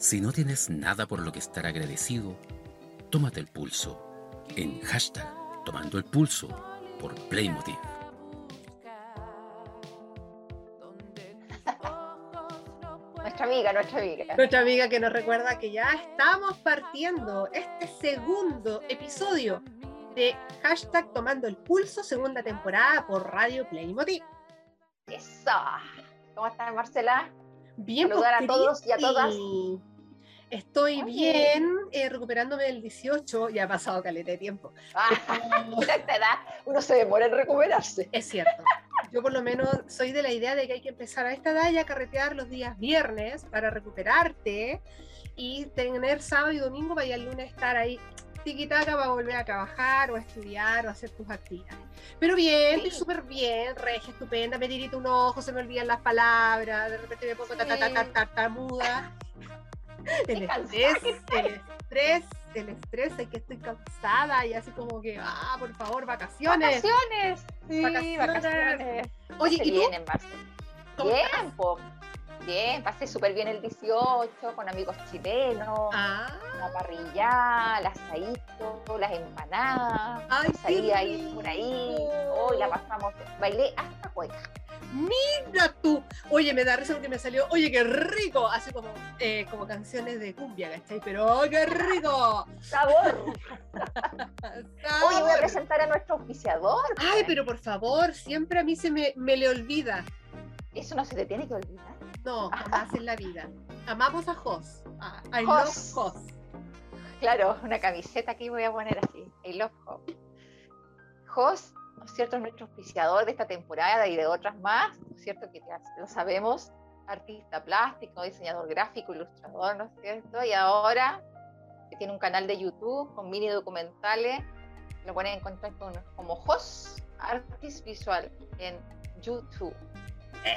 Si no tienes nada por lo que estar agradecido, tómate el pulso en hashtag Tomando el Pulso por Playmotiv. Nuestra amiga, nuestra amiga. Nuestra amiga que nos recuerda que ya estamos partiendo este segundo episodio de hashtag Tomando el Pulso, segunda temporada por Radio Playmotiv. Eso. ¿Cómo estás, Marcela? Bien, Saludar a pues, todos y a todas. Estoy bien, eh, recuperándome del 18, ya ha pasado caleta de tiempo. Ah, esta edad uno se demora en recuperarse. Es cierto. Yo por lo menos soy de la idea de que hay que empezar a esta edad ya a carretear los días viernes para recuperarte y tener sábado y domingo para ya el lunes estar ahí tiquitaca para volver a trabajar o a estudiar o a hacer tus actividades. Pero bien, estoy Sí. súper bien, regia, estupenda, me tirito un ojo, se me olvidan las palabras, de repente me pongo ta, ta, ta, ta, Sí. tartamuda. El estrés, el estrés, el estrés, es que estoy cansada y así como que, ah, por favor, vacaciones. Vacaciones. Sí, Vacaciones. vacaciones. Oye, ¿y tú? vienen, Marcela. ¿Cómo Bien. Bien, pasé súper bien el 18 con amigos chilenos, Ah, la parrilla, el asadito, las empanadas. Ay, salí ahí por ahí. Hoy la pasamos, bailé hasta cueca. mira tú. Oye, me da risa porque me salió, oye, qué rico. Así como, eh, como canciones de cumbia, ¿cachai? Pero, ¡oh, qué rico! Sabor. Hoy voy a Sabor. presentar a nuestro auspiciador. Ay, pues. pero por favor, siempre a mí se me, me le olvida. Eso no se te tiene que olvidar. No, jamás en la vida. Amamos a Jos. Ah, I Jos. love Jos. Claro, una camiseta aquí voy a poner así. I love Hope. Jos, ¿no es cierto? Es nuestro auspiciador de esta temporada y de otras más, ¿no es cierto? Que ya lo sabemos, artista plástico, diseñador gráfico, ilustrador, ¿no es cierto? Y ahora que tiene un canal de YouTube con mini documentales, lo pueden encontrar con- como Jos Artist Visual en YouTube.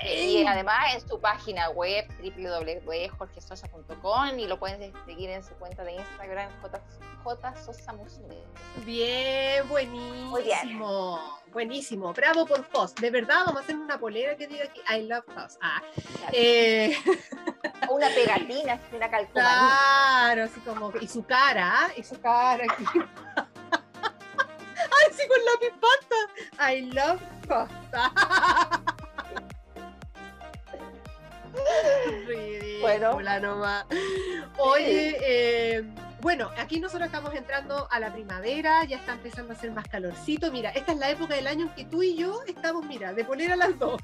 Y además en su página web www.jorgesosa.com y lo pueden seguir en su cuenta de Instagram J, J Sosa Musume. Bien, buenísimo. Buenísimo. Bravo por Jos. De verdad, vamos a hacer una polera que diga aquí I love Jos. Ah, eh, una pegatina, una calcomanía. Claro, así como. Y su cara, y su cara aquí. Ay, sí, con lápiz pasta. I love Costa. Bueno. nomás. Oye, eh, bueno, aquí nosotros estamos entrando a la primavera, ya está empezando a hacer más calorcito. Mira, esta es la época del año en que tú y yo estamos, mira, de polera las dos.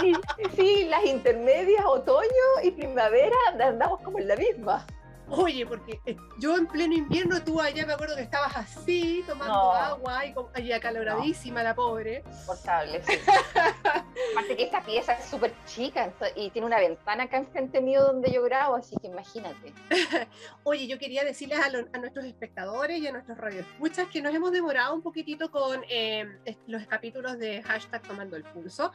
Sí, sí, las intermedias, otoño y primavera, andamos como en la misma. Oye, porque eh, yo en pleno invierno, tú allá me acuerdo que estabas así, tomando No. agua y, y acaloradísima la pobre. Portable, sí. Aparte que esta pieza es súper chica y tiene una ventana acá enfrente mío donde yo grabo, así que imagínate. Oye, yo quería decirles a, lo- a nuestros espectadores y a nuestros radioescuchas que nos hemos demorado un poquitito con eh, los capítulos de hashtag Tomando el Pulso,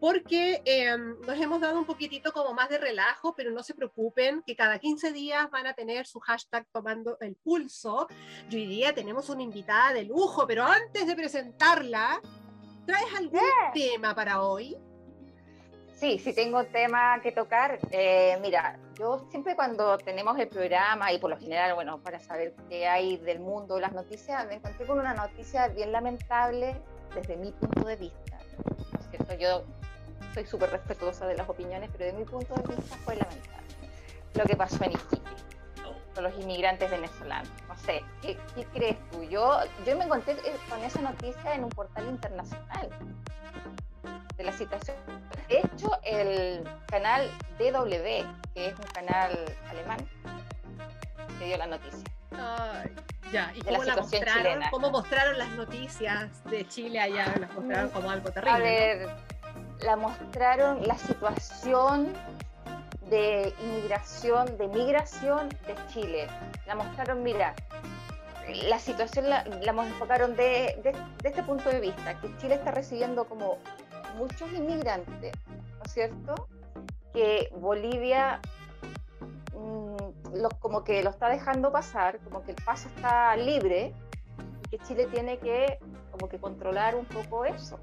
porque eh, nos hemos dado un poquitito como más de relajo, pero no se preocupen, que cada 15 días van a tener su hashtag Tomando el Pulso. Y hoy día tenemos una invitada de lujo, pero antes de presentarla, ¿traes algún tema para hoy? Sí, sí tengo tema que tocar. Eh, mira, yo siempre cuando tenemos el programa y por lo general, bueno, para saber qué hay del mundo, las noticias, me encontré con una noticia bien lamentable desde mi punto de vista. ¿no es cierto? Yo soy súper respetuosa de las opiniones, pero de mi punto de vista fue lamentable. Lo que pasó en Iquique con los inmigrantes venezolanos. No sé, ¿qué, qué crees tú? Yo, yo me encontré eh, con esa noticia en un portal internacional de la situación. De hecho, el canal DW, que es un canal alemán, que dio la noticia. Ay, ya, ¿y De cómo la situación mostraron? chilena. ¿Cómo mostraron las noticias de Chile allá? Las mostraron como algo A terrible. ¿no? La mostraron la situación de inmigración, de migración de Chile. La mostraron, mira, la situación la, la enfocaron de, de- de este punto de vista, que Chile está recibiendo como muchos inmigrantes, ¿no es cierto? Que Bolivia mm, como que lo está dejando pasar, como que el paso está libre y que Chile tiene que como que controlar un poco eso.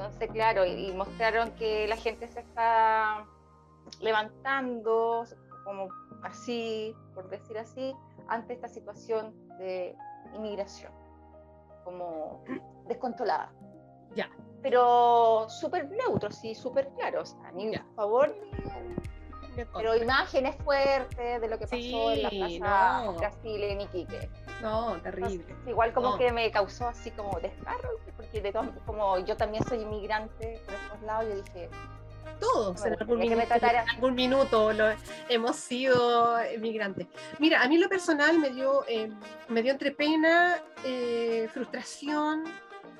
Entonces, claro, y, y mostraron que la gente se está levantando, como así, por decir así, ante esta situación de inmigración, como descontrolada. Ya. Pero súper neutros y súper claros, ni a favor ni pero imágenes fuertes de lo que pasó en la plaza Brasil en Iquique. No, terrible. igual como que me causó así como descarro, porque de como yo también soy inmigrante por estos lados, yo dije, todos en, algún minuto, en algún minuto lo, hemos sido inmigrantes. Mira, a mí lo personal me dio, eh, me dio entre pena, eh, frustración,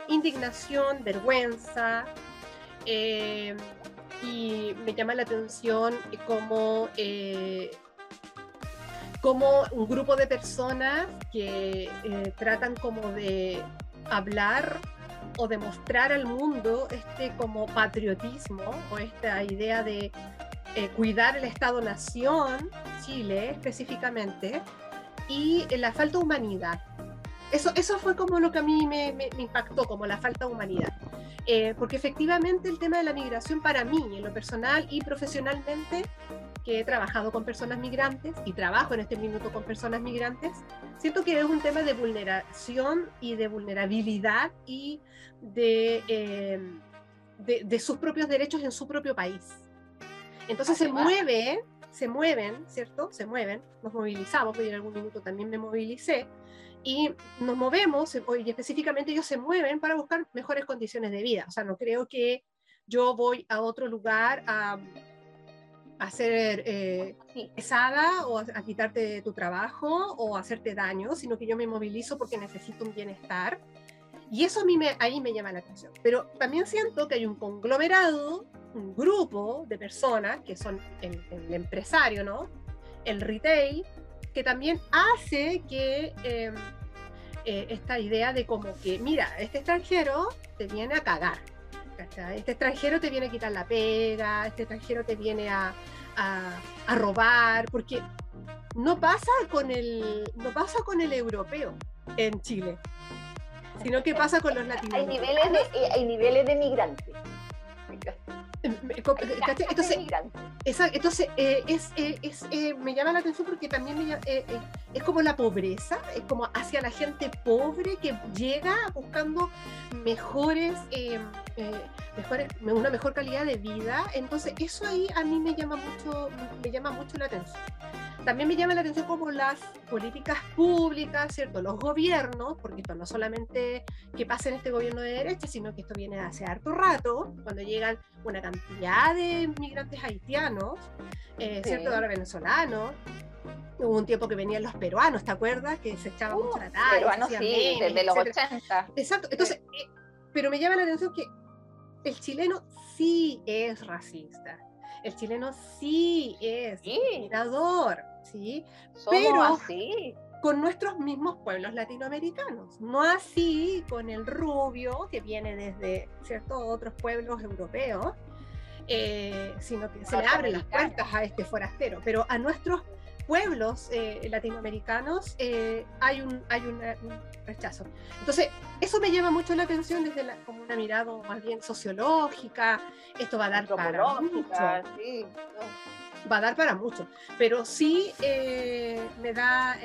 indignación, vergüenza, eh, y me llama la atención cómo, como un grupo de personas que tratan como de hablar o demostrar al mundo este como patriotismo o esta idea de eh, cuidar el Estado-Nación, Chile específicamente, y la falta de humanidad. Eso, eso fue como lo que a mí me, me, impactó, como la falta de humanidad. Eh, porque efectivamente el tema de la migración para mí, en lo personal y profesionalmente, que he trabajado con personas migrantes y trabajo en este minuto con personas migrantes, siento que es un tema de vulneración y de vulnerabilidad y de, em, de, sus propios derechos en su propio país. Entonces se mueve, se mueven, ¿cierto? Se mueven, nos movilizamos, porque en algún minuto también me movilicé, y nos movemos, y específicamente ellos se mueven para buscar mejores condiciones de vida. O sea, no creo que yo voy a otro lugar a a ser eh, pesada o a, quitarte tu trabajo o a hacerte daño, sino que yo me movilizo porque necesito un bienestar. Y eso a mí me, ahí me llama la atención. Pero también siento que hay un conglomerado, un grupo de personas que son el, empresario, ¿no? El retail, que también hace que em, eh, esta idea de como que, mira, este extranjero te viene a cagar este extranjero te viene a quitar la pega, este extranjero te viene a, a, robar, porque no pasa con el no pasa con el europeo en Chile, sino que pasa con los latinoamericanos. Hay niveles de, hay niveles de migrantes. Entonces, entonces eh, es, eh, es me llama la atención porque también me, es como la pobreza, es como hacia la gente pobre que llega buscando mejores, mejores, una mejor calidad de vida. Entonces eso ahí a mí me llama mucho, me llama mucho la atención. También me llama la atención como las políticas públicas, ¿cierto? Los gobiernos, porque esto no solamente que pasa en este gobierno de derecha, sino que esto viene hace harto rato, cuando llegan una cantidad de migrantes haitianos, eh, ¿cierto? Ahora venezolanos. Hubo un tiempo que venían los peruanos, ¿te acuerdas? Que se echaban mucho la talla. Peruanos, sí, desde los 80. Exacto. Entonces, eh, pero me llama la atención que el chileno sí es racista. El chileno sí es discriminador, ¿sí? pero así. con nuestros mismos pueblos latinoamericanos, no así con el rubio que viene desde ciertos otros pueblos europeos, eh, sino que se le abren las puertas a este forastero, pero a nuestros pueblos eh, latinoamericanos eh, hay, un, hay un rechazo. Entonces, eso me llama mucho la atención desde la, como una mirada más bien sociológica. Esto va a dar para mucho. Va a dar para mucho. Pero sí eh, me, da,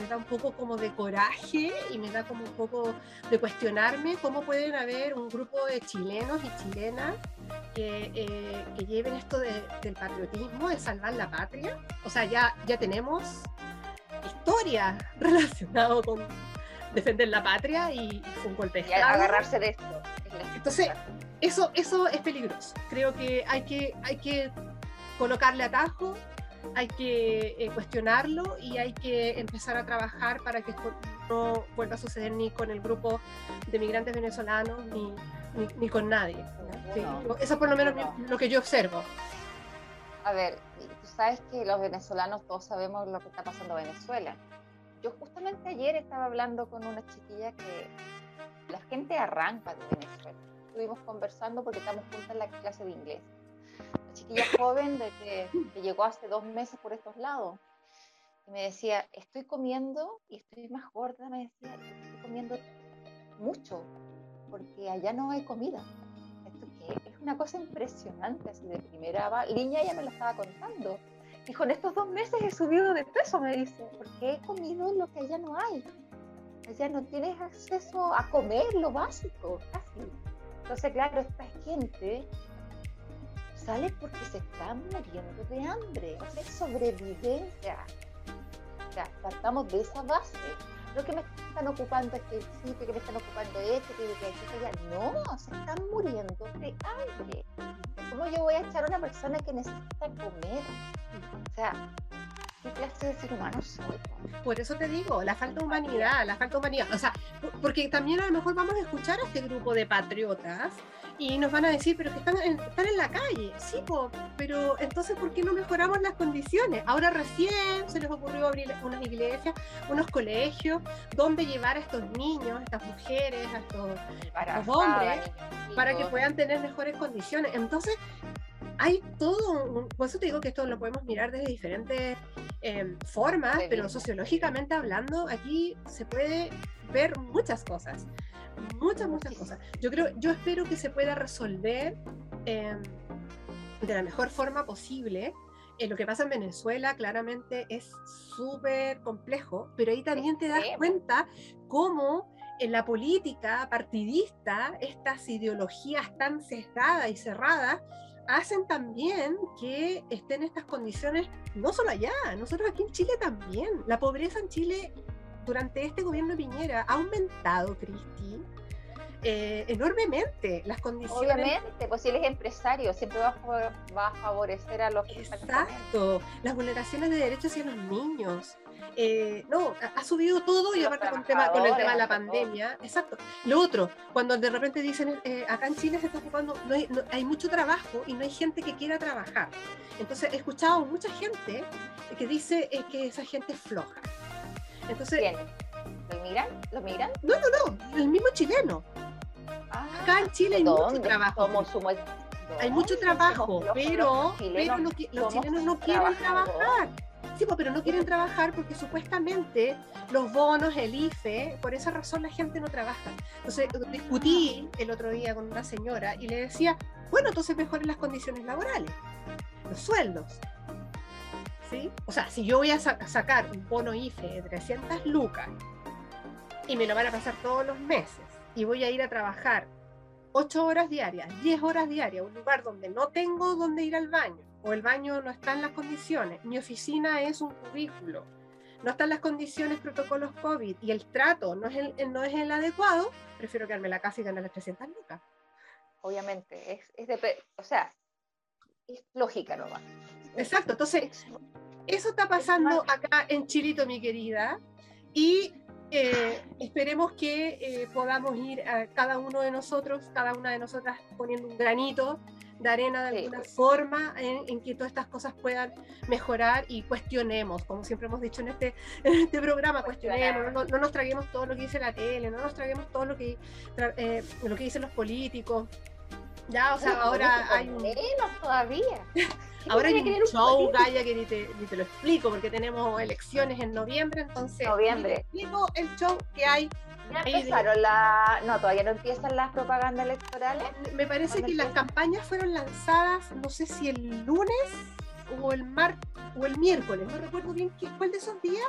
me da un poco como de coraje y me da como un poco de cuestionarme cómo pueden haber un grupo de chilenos y chilenas que, eh, que lleven esto del patriotismo, de salvar la patria. O sea, ya, ya tenemos historia relacionada con defender la patria y, un golpe de agarrarse de esto. Entonces, eso, eso es peligroso. Creo que hay que, hay que colocarle atajo, hay que eh, cuestionarlo y hay que empezar a trabajar para que esto no vuelva a suceder ni con el grupo de migrantes venezolanos ni, ni, con nadie. eso es por lo menos lo que yo observo. A ver, tú sabes que los venezolanos todos sabemos lo que está pasando en Venezuela. Yo justamente ayer estaba hablando con una chiquilla que la gente arranca de Venezuela. Estuvimos conversando porque estamos juntas en la clase de inglés. La chiquilla joven de que, que llegó hace dos meses por estos lados y me decía, estoy comiendo y estoy más gorda, me decía, estoy comiendo mucho, porque allá no hay comida. Esto es una cosa impresionante, así de primera línea ella me lo estaba contando. Dijo, en estos dos meses he subido de peso, me dice, porque he comido lo que allá no hay. Allá no tienes acceso a comer lo básico, casi. Entonces, claro, esta gente sale porque se están muriendo de hambre, o sea, es sobrevivencia. O sea, partamos de esa base. No que me están ocupando este sitio, que me están ocupando este, que, que allá. No, se están muriendo de hambre. ¿Cómo yo voy a echar a una persona que necesita comer? O sea, ¿qué clase de ser humano soy? Por eso te digo, la falta de humanidad, la falta de humanidad. O sea, porque también a lo mejor vamos a escuchar a este grupo de patriotas y nos van a decir, pero que están en, están en la calle. Sí, pero entonces, ¿por qué no mejoramos las condiciones? Ahora recién se les ocurrió abrir unas iglesias, unos colegios, donde llevar a estos niños, a estas mujeres, a estos, a estos hombres, para que puedan tener mejores condiciones. Entonces, hay todo, por eso te digo que esto lo podemos mirar desde diferentes eh, formas, pero sociológicamente hablando, aquí se puede ver muchas cosas, muchas, muchas cosas. Yo creo, yo espero que se pueda resolver eh, de la mejor forma posible. Eh, lo que pasa en Venezuela claramente es súper complejo, pero ahí también te das cuenta cómo en la política partidista estas ideologías tan sesgadas y cerradas hacen también que estén estas condiciones, no solo allá, nosotros aquí en Chile también. La pobreza en Chile durante este gobierno de Piñera ha aumentado, Cristi. Eh, enormemente las condiciones. Obviamente, pues si él es empresario, siempre va a, favorecer a los que Exacto, las vulneraciones de derechos hacia los niños, eh, no, ha subido todo y aparte con, tema, con el tema de la pandemia. Exacto. Lo otro, cuando de repente dicen, eh, acá en Chile se está ocupando, no hay, mucho trabajo y no hay gente que quiera trabajar. Entonces he escuchado mucha gente que dice eh, que esa gente es floja. Entonces, ¿Quién? ¿Los migran? ¿Los migran? No, no, no, el mismo chileno. Acá en Chile hay mucho trabajo. hay mucho trabajo, pero, pero los, chilenos no quieren trabajar. Sí, pero no quieren trabajar porque supuestamente los bonos, el IFE, por esa razón la gente no trabaja. Entonces discutí el otro día con una señora y le decía, bueno, entonces mejoren las condiciones laborales, los sueldos. ¿Sí? O sea, si yo voy a sacar un bono IFE de 300 lucas y me lo van a pasar todos los meses y voy a ir a trabajar 8 horas diarias, 10 horas diarias, un lugar donde no tengo donde ir al baño, o el baño no está en las condiciones, mi oficina es un cubículo, no están las condiciones, protocolos COVID y el trato no es el, no es el adecuado, prefiero quedarme en la casa y ganar las 300 lucas. Obviamente, es, es de, o sea, es lógica nomás. Exacto, entonces, eso está pasando acá en Chilito, mi querida, y eh, esperemos que eh, podamos ir a cada uno de nosotros, cada una de nosotras poniendo un granito de arena de alguna forma en, que todas estas cosas puedan mejorar y cuestionemos, como siempre hemos dicho en este, este programa, cuestionemos, no, nos traguemos todo lo que dice la tele, no nos traguemos todo lo que, eh, lo que dicen los políticos. Ya, o sea, ahora hay un... Menos todavía. ahora hay un show, Gaya, que ni te, ni te, lo explico, porque tenemos elecciones en noviembre, entonces... Noviembre. explico el show que hay ya empezaron la... No, todavía no empiezan las propagandas electorales. Me parece que las campañas fueron lanzadas, no sé si el lunes o el mar o el miércoles, no recuerdo bien qué, cuál de esos días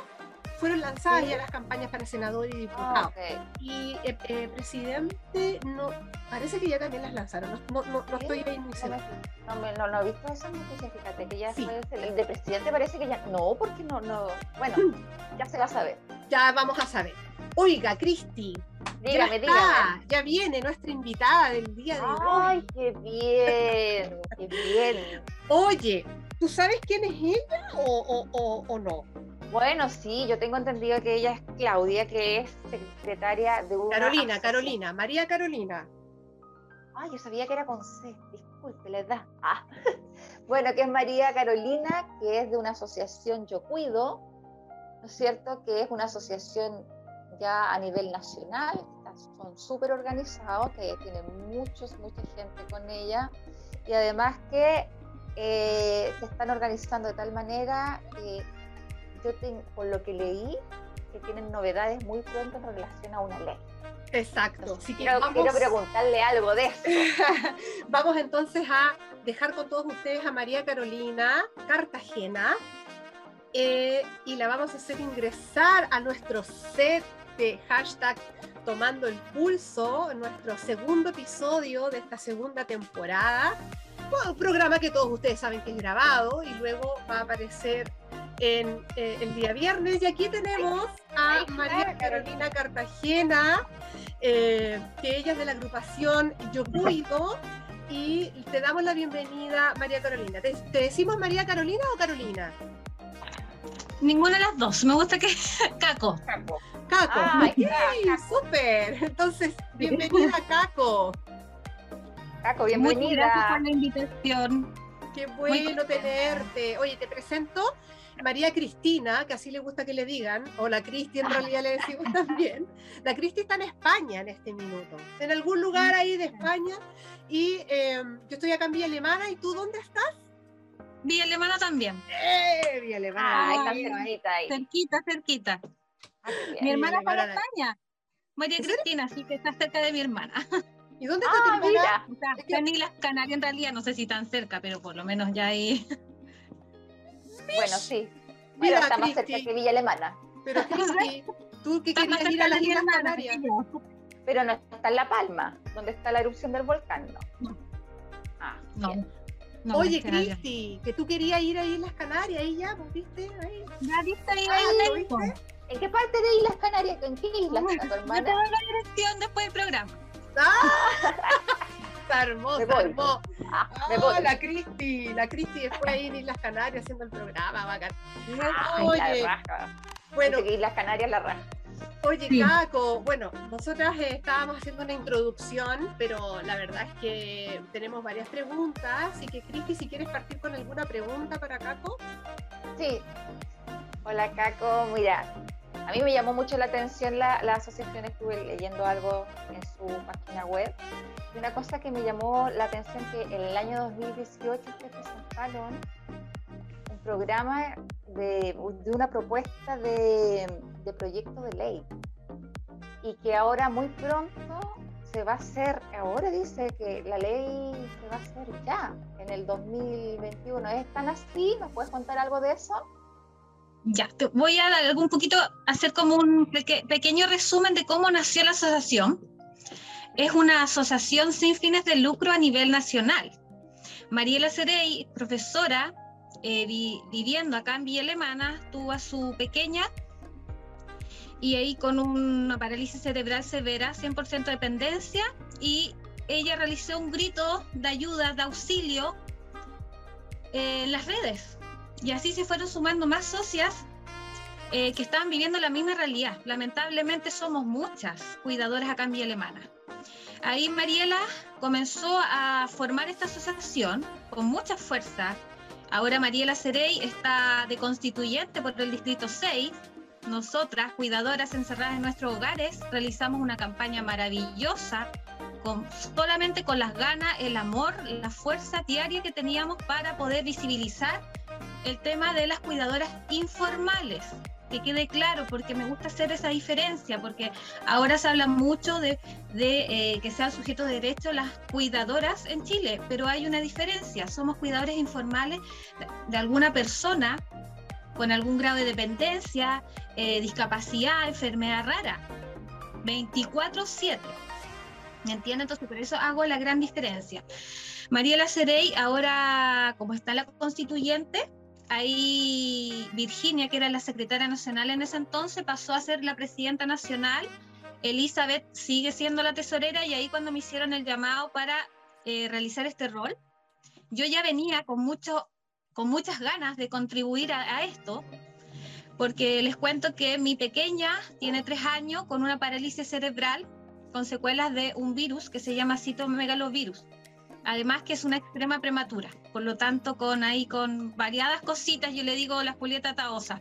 fueron lanzadas ya las campañas para senador y diputado. Ah, y el eh, eh, presidente, no, parece que ya también las lanzaron. No, no, no estoy ahí muy seguro. No, no, no, he visto esa noticia, fíjate que ya fue el de presidente parece que ya. No, porque no, no. Bueno, ya se va a saber. Ya vamos a saber. Oiga, Cristi. Dígame, ya dígame. Ya viene nuestra invitada del día de hoy. Ay, qué bien, qué bien. Oye, ¿tú sabes quién es ella o, o, o, no? Bueno, sí, yo tengo entendido que ella es Claudia, que es secretaria de una. Carolina, Carolina, María Carolina. Ay, yo sabía que era con C, disculpe la edad. Ah. Bueno, que es María Carolina, que es de una asociación Yo Cuido, ¿no es cierto? Que es una asociación ya a nivel nacional, son súper organizados, que tienen muchos, mucha gente con ella, y además que eh, se están organizando de tal manera que yo por lo que leí, que tienen novedades muy pronto en relación a una ley. Exacto. quiero, quiero, preguntarle algo de eso. vamos entonces a dejar con todos ustedes a María Carolina Cartagena eh, y la vamos a hacer ingresar a nuestro set de hashtag Tomando el Pulso, nuestro segundo episodio de esta segunda temporada. Un programa que todos ustedes saben que es grabado y luego va a aparecer en eh, el día viernes. Y aquí tenemos a María Carolina Cartagena, eh, que ella es de la agrupación Yo Cuido. Y te damos la bienvenida, María Carolina. ¿Te, decimos María Carolina o Carolina? Ninguna de las dos. Me gusta que Caco. Caco. Caco. Ah, súper. Entonces, bienvenida, Caco. Caco, bienvenida. Muchas gracias por la invitación. Qué bueno tenerte. Oye, te presento María Cristina, que así le gusta que le digan, o la Cristi en realidad le decimos también. La Cristi está en España en este minuto, en algún lugar ahí de España. Y em, yo estoy acá en Villa Alemana. ¿Y tú dónde estás? Villa Alemana también. ¡Eh! Villa Alemana. Ah, ahí está ahí. Cerquita, cerquita. Ah, mi hermana está en España. María Cristina, así que está cerca de mi hermana. ¿Y dónde está ah, tu hermana? Está en Islas Canarias en realidad, no sé si tan cerca, pero por lo menos ya ahí. Bueno, sí. Mira, pero está más cerca que Villa Alemana. Pero Cristi, tú que querías ir a las Islas Canarias. Pero no está en La Palma, donde está la erupción del volcán, ¿no? Ah, no. Oye, Cristi, que tú querías ir a Islas Canarias, ahí ya, pues, ¿viste? Ahí. Ya viste ahí, ahí ¿En qué parte de Islas Canarias? ¿En qué islas está tu hermana? Yo te doy la dirección después del programa. ¡Ah! Está hermoso, hermoso. Ah, oh, la Cristi, la Cristi después ahí en Islas Canarias haciendo el programa, bacán. Oye, bueno, Islas Canarias la raja. Oye, Caco, bueno, nosotras eh, estábamos haciendo una introducción, pero la verdad es que tenemos varias preguntas, así que Cristi, si quieres partir con alguna pregunta para Caco. Sí. Hola, Caco. Mira, a mí me llamó mucho la atención la, la asociación, estuve leyendo algo en su página web una cosa que me llamó la atención que en el año 2018 se presentaron un programa de, una propuesta de, proyecto de ley y que ahora muy pronto se va a hacer, ahora dice que la ley se va a hacer ya, en el 2021. ¿Es tan así? ¿Nos puedes contar algo de eso? Ya, te voy a dar poquito, hacer como un pequeño resumen de cómo nació la asociación es una asociación sin fines de lucro a nivel nacional. Mariela Cerey, profesora, eh, viviendo acá en Villa Alemana, tuvo a su pequeña y ahí con una parálisis cerebral severa, 100% dependencia, y ella realizó un grito de ayuda, de auxilio en las redes. Y así se fueron sumando más socias eh, que estaban viviendo la misma realidad. Lamentablemente somos muchas cuidadoras acá en Villa Alemana. Ahí Mariela comenzó a formar esta asociación con mucha fuerza. Ahora Mariela Cerey está de constituyente por el Distrito 6. Nosotras, cuidadoras encerradas en nuestros hogares, realizamos una campaña maravillosa con, solamente con las ganas, el amor, la fuerza diaria que teníamos para poder visibilizar el tema de las cuidadoras informales que quede claro, porque me gusta hacer esa diferencia, porque ahora se habla mucho de, eh, que sean sujetos de derecho las cuidadoras en Chile, pero hay una diferencia, somos cuidadores informales de, alguna persona con algún grado de dependencia, eh, discapacidad, enfermedad rara, 24/7. ¿Me entiendes? Entonces, por eso hago la gran diferencia. Mariela Cerey, ahora, como está la constituyente, ahí Virginia, que era la secretaria nacional en ese entonces, pasó a ser la presidenta nacional. Elizabeth sigue siendo la tesorera y ahí cuando me hicieron el llamado para eh, realizar este rol, yo ya venía con, mucho, con muchas ganas de contribuir a, esto, porque les cuento que mi pequeña tiene tres años con una parálisis cerebral con secuelas de un virus que se llama citomegalovirus además que es una extrema prematura, por lo tanto con ahí con variadas cositas, yo le digo la Julieta Taosa,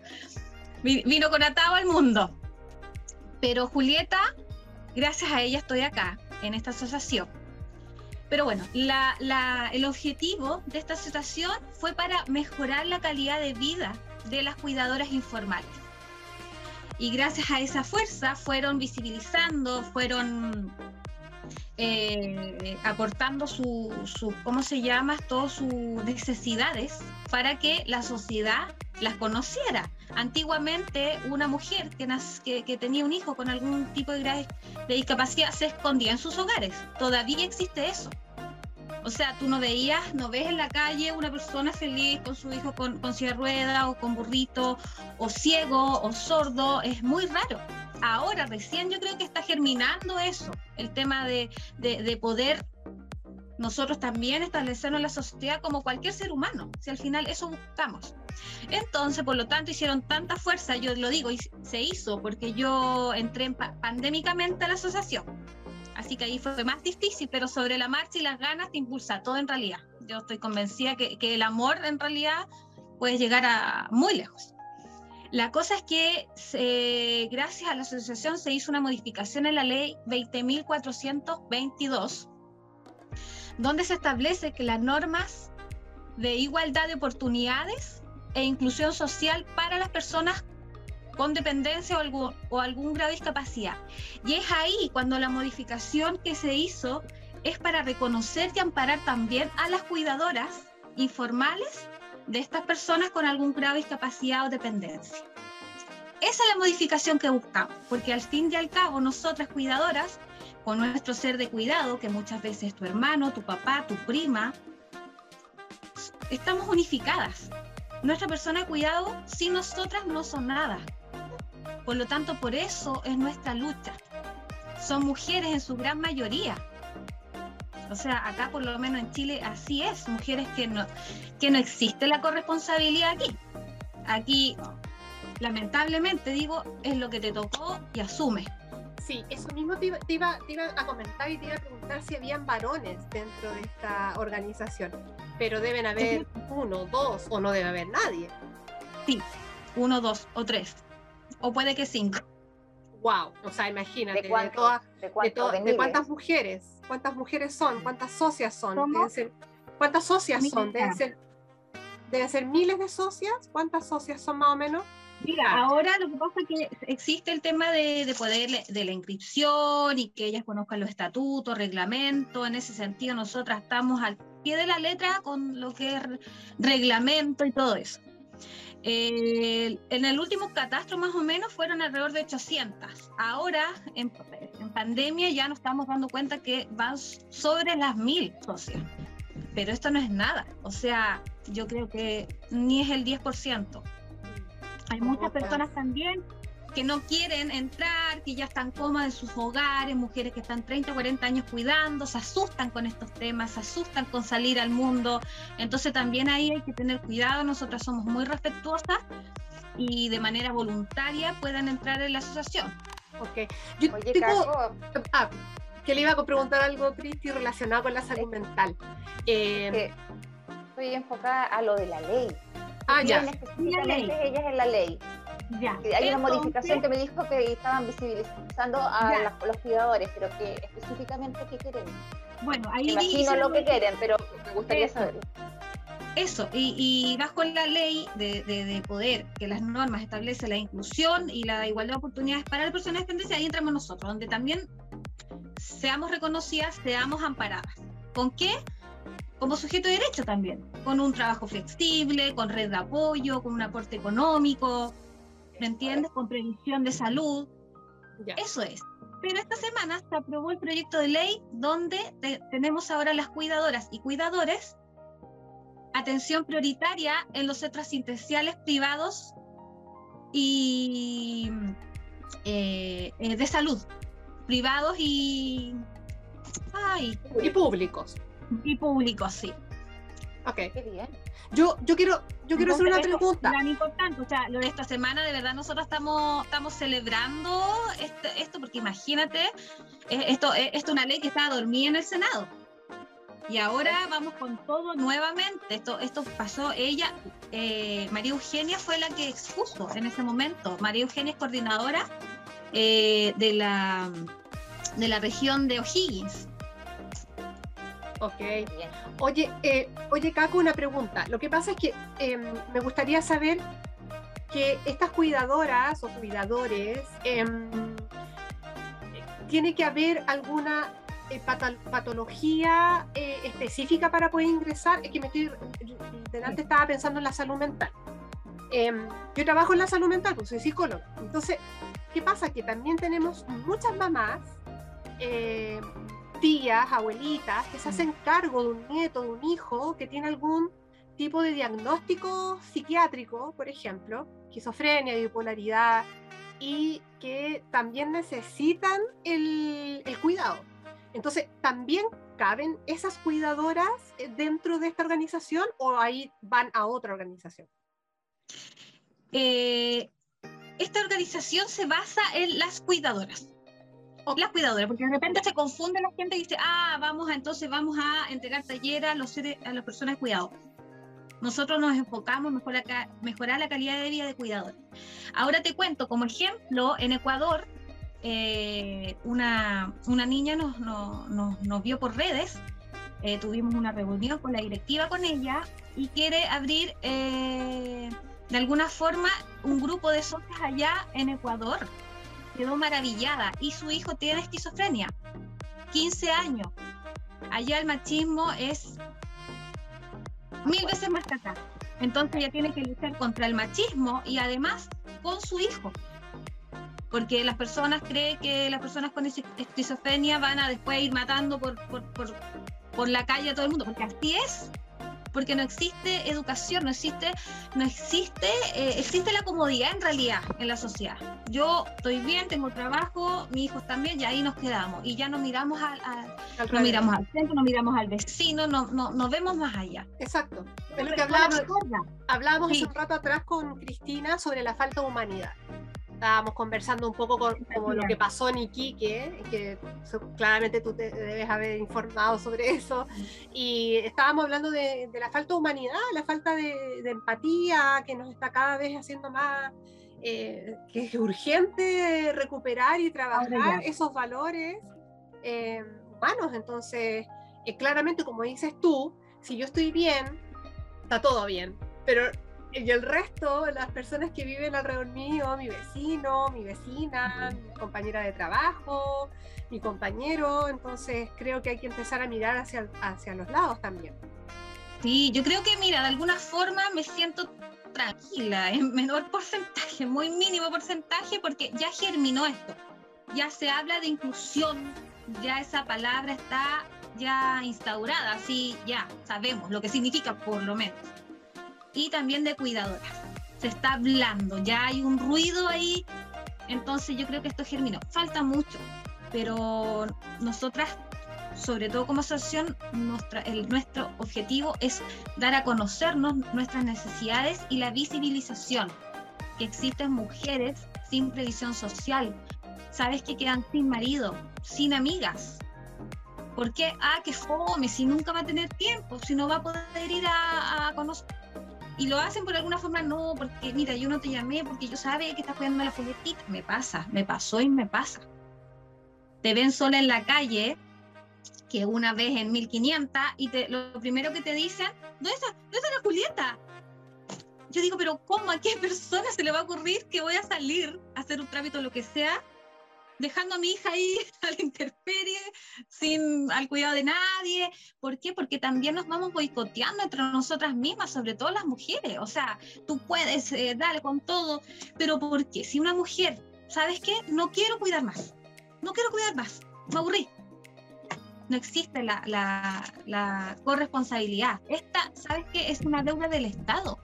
vino con atado al mundo. Pero Julieta, gracias a ella estoy acá, en esta asociación. Pero bueno, el objetivo de esta asociación fue para mejorar la calidad de vida de las cuidadoras informales. Y gracias a esa fuerza fueron visibilizando, fueron eh, aportando su, su, ¿cómo se llama? Todas sus necesidades para que la sociedad las conociera. Antiguamente una mujer que, que, tenía un hijo con algún tipo de, de discapacidad se escondía en sus hogares. Todavía existe eso. O sea, tú no veías, no ves en la calle una persona feliz con su hijo con, con silla de rueda o con burrito, o ciego o sordo, es muy raro. Ahora recién yo creo que está germinando eso, el tema de, de, poder nosotros también establecernos en la sociedad como cualquier ser humano, si al final eso buscamos. Entonces, por lo tanto, hicieron tanta fuerza, yo lo digo, y se hizo porque yo entré pandémicamente a la asociación. Así que ahí fue más difícil, pero sobre la marcha y las ganas te impulsa todo en realidad. Yo estoy convencida que el amor en realidad puede llegar a muy lejos. La cosa es que gracias a la asociación se hizo una modificación en la ley 20.422, donde se establece que las normas de igualdad de oportunidades e inclusión social para las personas con dependencia o algún, o algún grado de discapacidad. Y es ahí cuando la modificación que se hizo es para reconocer y amparar también a las cuidadoras informales de estas personas con algún grado de discapacidad o dependencia. Esa es la modificación que buscamos, porque al fin y al cabo nosotras cuidadoras, con nuestro ser de cuidado, que muchas veces es tu hermano, tu papá, tu prima, estamos unificadas. Nuestra persona de cuidado sin nosotras no son nada. Por lo tanto, por eso es nuestra lucha. Son mujeres en su gran mayoría. O sea, acá por lo menos en Chile así es, mujeres que no, que no existe la corresponsabilidad aquí. Aquí, lamentablemente digo, es lo que te tocó y asume. Sí, eso mismo te iba, a comentar y te iba a preguntar si habían varones dentro de esta organización, pero deben haber uno, dos o no debe haber nadie. Sí, uno, dos o tres o puede que cinco. Wow, o sea, imagínate, ¿De, de, cuántas mujeres? ¿Cuántas mujeres son? ¿Cuántas socias son? ¿Cuántas socias son? Deben ser, deben ser miles de socias. ¿Cuántas socias son más o menos? Mira, ahora lo que pasa es que existe el tema de, de, poder de la inscripción y que ellas conozcan los estatutos, reglamentos. En ese sentido, nosotras estamos al pie de la letra con lo que es reglamento y todo eso. Eh, en el último catastro más o menos fueron alrededor de 800. Ahora, en, pandemia, ya nos estamos dando cuenta que van sobre las mil socios. Pero esto no es nada. O sea, yo creo que ni es el 10%. Hay muchas personas también que no quieren entrar, que ya están cómodas en sus hogares, mujeres que están 30, 40 años cuidando, se asustan con estos temas, se asustan con salir al mundo. Entonces también ahí hay que tener cuidado, nosotras somos muy respetuosas y de manera voluntaria puedan entrar en la asociación. Ok. Yo Oye, ah, que le iba a preguntar algo, Cristi, relacionado con la salud mental. Eh, estoy enfocada a lo de la ley. Ah, ya. Ellas en la ley. Ya. Hay una modificación que me dijo que estaban visibilizando a los cuidadores, pero que específicamente qué quieren. Bueno, ahí imagino lo que quieren, pero me gustaría saberlo. Eso, y, y bajo la ley de, de, poder que las normas establecen la inclusión y la igualdad de oportunidades para las personas de dependencia, ahí entramos nosotros, donde también seamos reconocidas, seamos amparadas. ¿Con qué? Como sujeto de derecho también, con un trabajo flexible, con red de apoyo, con un aporte económico, ¿me entiendes? Con previsión de salud. Eso es. Pero esta semana se aprobó el proyecto de ley donde tenemos ahora las cuidadoras y cuidadores atención prioritaria en los centros asistenciales privados y eh, eh, de salud, privados y, y públicos. Y públicos, sí. Ok. Qué bien. Yo, yo quiero, yo quiero hacer una pregunta. Tan importante, o sea, lo de esta semana, de verdad, nosotros estamos, estamos celebrando este, esto, porque imagínate, eh, esto, eh, esto es una ley que estaba dormida en el Senado. Y ahora vamos con todo nuevamente. Esto, esto pasó, ella, eh, María Eugenia fue la que expuso en ese momento. María Eugenia es coordinadora de, la, de la región de O'Higgins. Ok. Oye, eh, oye, Caco, una pregunta. Lo que pasa es que em, me gustaría saber que estas cuidadoras o cuidadores, em, tiene que haber alguna eh, patología eh, específica para poder ingresar. Es que me estoy, delante estaba pensando en la salud mental. Em, yo trabajo en la salud mental, pues soy psicólogo. Entonces, ¿qué pasa? Que también tenemos muchas mamás, eh, tías, abuelitas, que se hacen cargo de un nieto, de un hijo que tiene algún tipo de diagnóstico psiquiátrico, por ejemplo, esquizofrenia, bipolaridad, y que también necesitan el, el cuidado. Entonces, ¿también caben esas cuidadoras eh, dentro de esta organización o ahí van a otra organización? Eh, esta organización se basa en las cuidadoras. Las cuidadoras, porque de repente se confunde la gente y dice, ah, vamos a, entonces vamos a entregar talleres a, los a las personas de cuidado. Nosotros nos enfocamos en mejorar, mejorar la calidad de vida de cuidadores. Ahora te cuento, como ejemplo, en Ecuador, eh, una, una, niña nos, nos, nos, vio por redes, eh, tuvimos una reunión con la directiva con ella y quiere abrir eh, de alguna forma un grupo de socios allá en Ecuador. Quedó maravillada y su hijo tiene esquizofrenia, 15 años. Allá el machismo es mil veces más que acá. Entonces ella tiene que luchar contra el machismo y además con su hijo. Porque las personas creen que las personas con esquizofrenia van a después ir matando por, por, por, por la calle a todo el mundo, porque así es porque no existe educación, no existe, no existe, eh, existe la comodidad en realidad en la sociedad. Yo estoy bien, tengo trabajo, mis hijos también, y ahí nos quedamos. Y ya no miramos al, no miramos al centro, no miramos al vecino, no, no, no vemos más allá. Exacto. Es lo que hablábamos, hablábamos hace un rato atrás con Cristina sobre la falta de humanidad estábamos conversando un poco con como lo que pasó en Iquique, que claramente tú te debes haber informado sobre eso, y estábamos hablando de, la falta de humanidad, la falta de, empatía, que nos está cada vez haciendo más, eh, que es urgente recuperar y trabajar esos valores eh, humanos. Entonces, eh, claramente, como dices tú, si yo estoy bien, está todo bien, pero y el resto, las personas que viven alrededor mío, mi vecino, mi vecina, mi compañera de trabajo, mi compañero, entonces creo que hay que empezar a mirar hacia, hacia los lados también. Sí, yo creo que, mira, de alguna forma me siento tranquila, en menor porcentaje, muy mínimo porcentaje, porque ya germinó esto, ya se habla de inclusión, ya esa palabra está ya instaurada, así ya sabemos lo que significa por lo menos y también de cuidadoras. Se está hablando, ya hay un ruido ahí, entonces yo creo que esto germinó. Falta mucho, pero nosotras, sobre todo como asociación, nuestra, el, nuestro objetivo es dar a conocernos nuestras necesidades y la visibilización, que existen mujeres sin previsión social, sabes que quedan sin marido, sin amigas, ¿Por qué? Ah, que fome, si nunca va a tener tiempo, si no va a poder ir a, a conocer y lo hacen por alguna forma, no, porque mira, yo no te llamé porque yo sabía que estás cuidando la folletita. Me pasa, me pasó y me pasa. Te ven sola en la calle, que una vez en 1500, y te, lo primero que te dicen, ¿dónde está, ¿dónde está la Julieta? Yo digo, pero ¿cómo? ¿A qué persona se le va a ocurrir que voy a salir a hacer un trámite o lo que sea dejando a mi hija ahí a la intemperie, sin al cuidado de nadie. ¿Por qué? Porque también nos vamos boicoteando entre nosotras mismas, sobre todo las mujeres. O sea, tú puedes eh, darle con todo, pero ¿por qué? Si una mujer, ¿sabes qué? No quiero cuidar más. No quiero cuidar más. Me aburrí. No existe la, la, la corresponsabilidad. Esta, ¿sabes qué? Es una deuda del Estado.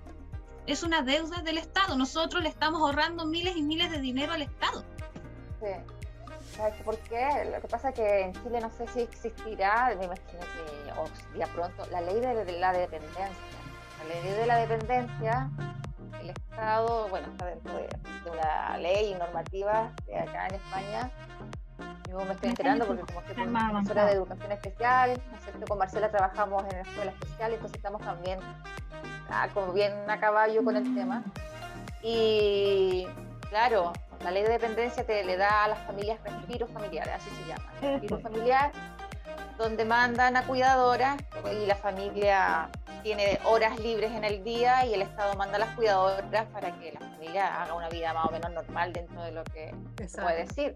Es una deuda del Estado. Nosotros le estamos ahorrando miles y miles de dinero al Estado. Sí. ¿Sabes por qué? Lo que pasa es que en Chile no sé si existirá, me imagino que o ya pronto, la ley de, la dependencia. La ley de la dependencia, el Estado, bueno, está dentro de, una ley y normativa de acá en España. Yo me estoy enterando porque como soy profesora de educación especial, ¿no con Marcela trabajamos en la escuela especial, entonces estamos también ah, como bien a caballo con el tema. Y claro, la ley de dependencia te le da a las familias respiros familiares, así se llama. Respiro familiar, donde mandan a cuidadoras y la familia tiene horas libres en el día y el Estado manda a las cuidadoras para que la familia haga una vida más o menos normal dentro de lo que se puede decir.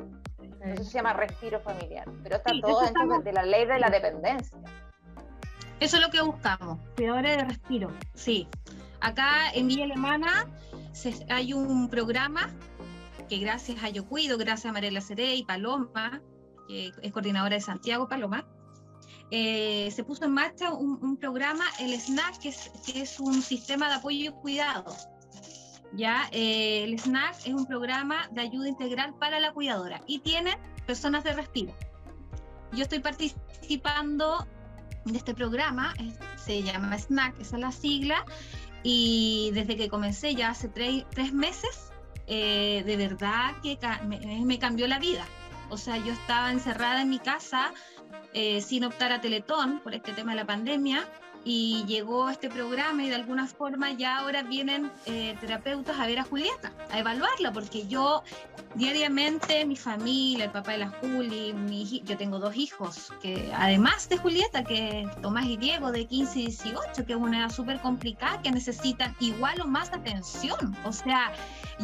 Eso se llama respiro familiar, pero está todo dentro de la ley de la dependencia. Eso es lo que buscamos, cuidadores de respiro, sí. Acá en Villa Alemana hay un programa que gracias a Yo Cuido, gracias a Mariela Ceré y Paloma, que es coordinadora de Santiago Paloma, eh, se puso en marcha un, programa, el SNAC, que es, que es, un sistema de apoyo y cuidado. ¿ya? Eh, el SNAC es un programa de ayuda integral para la cuidadora y tiene personas de respiro. Yo estoy participando de este programa, se llama SNAC, esa es la sigla, y desde que comencé ya hace tres, meses, eh, de verdad que me, cambió la vida. O sea, yo estaba encerrada en mi casa eh, sin optar a Teletón por este tema de la pandemia y llegó este programa y de alguna forma ya ahora vienen eh, terapeutas a ver a Julieta, a evaluarla, porque yo diariamente, mi familia, el papá de la Juli, mi, yo tengo dos hijos, que además de Julieta, que Tomás y Diego de 15 y 18, que es una edad súper complicada, que necesitan igual o más atención. O sea,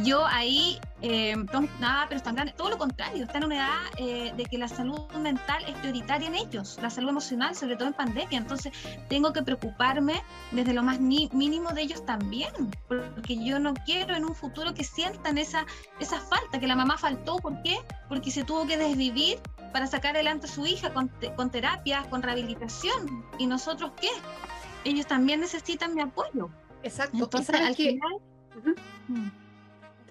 yo ahí, eh, nada, pero están grandes, todo lo contrario, están en una edad eh, de que la salud mental es prioritaria en ellos, la salud emocional, sobre todo en pandemia. Entonces, tengo que preocuparme desde lo más mínimo de ellos también, porque yo no quiero en un futuro que sientan esa, esa falta, que la mamá faltó, ¿por qué? Porque se tuvo que desvivir para sacar adelante a su hija con, con terapias, con rehabilitación. ¿Y nosotros qué? Ellos también necesitan mi apoyo. Exacto. Entonces, al final... Mm.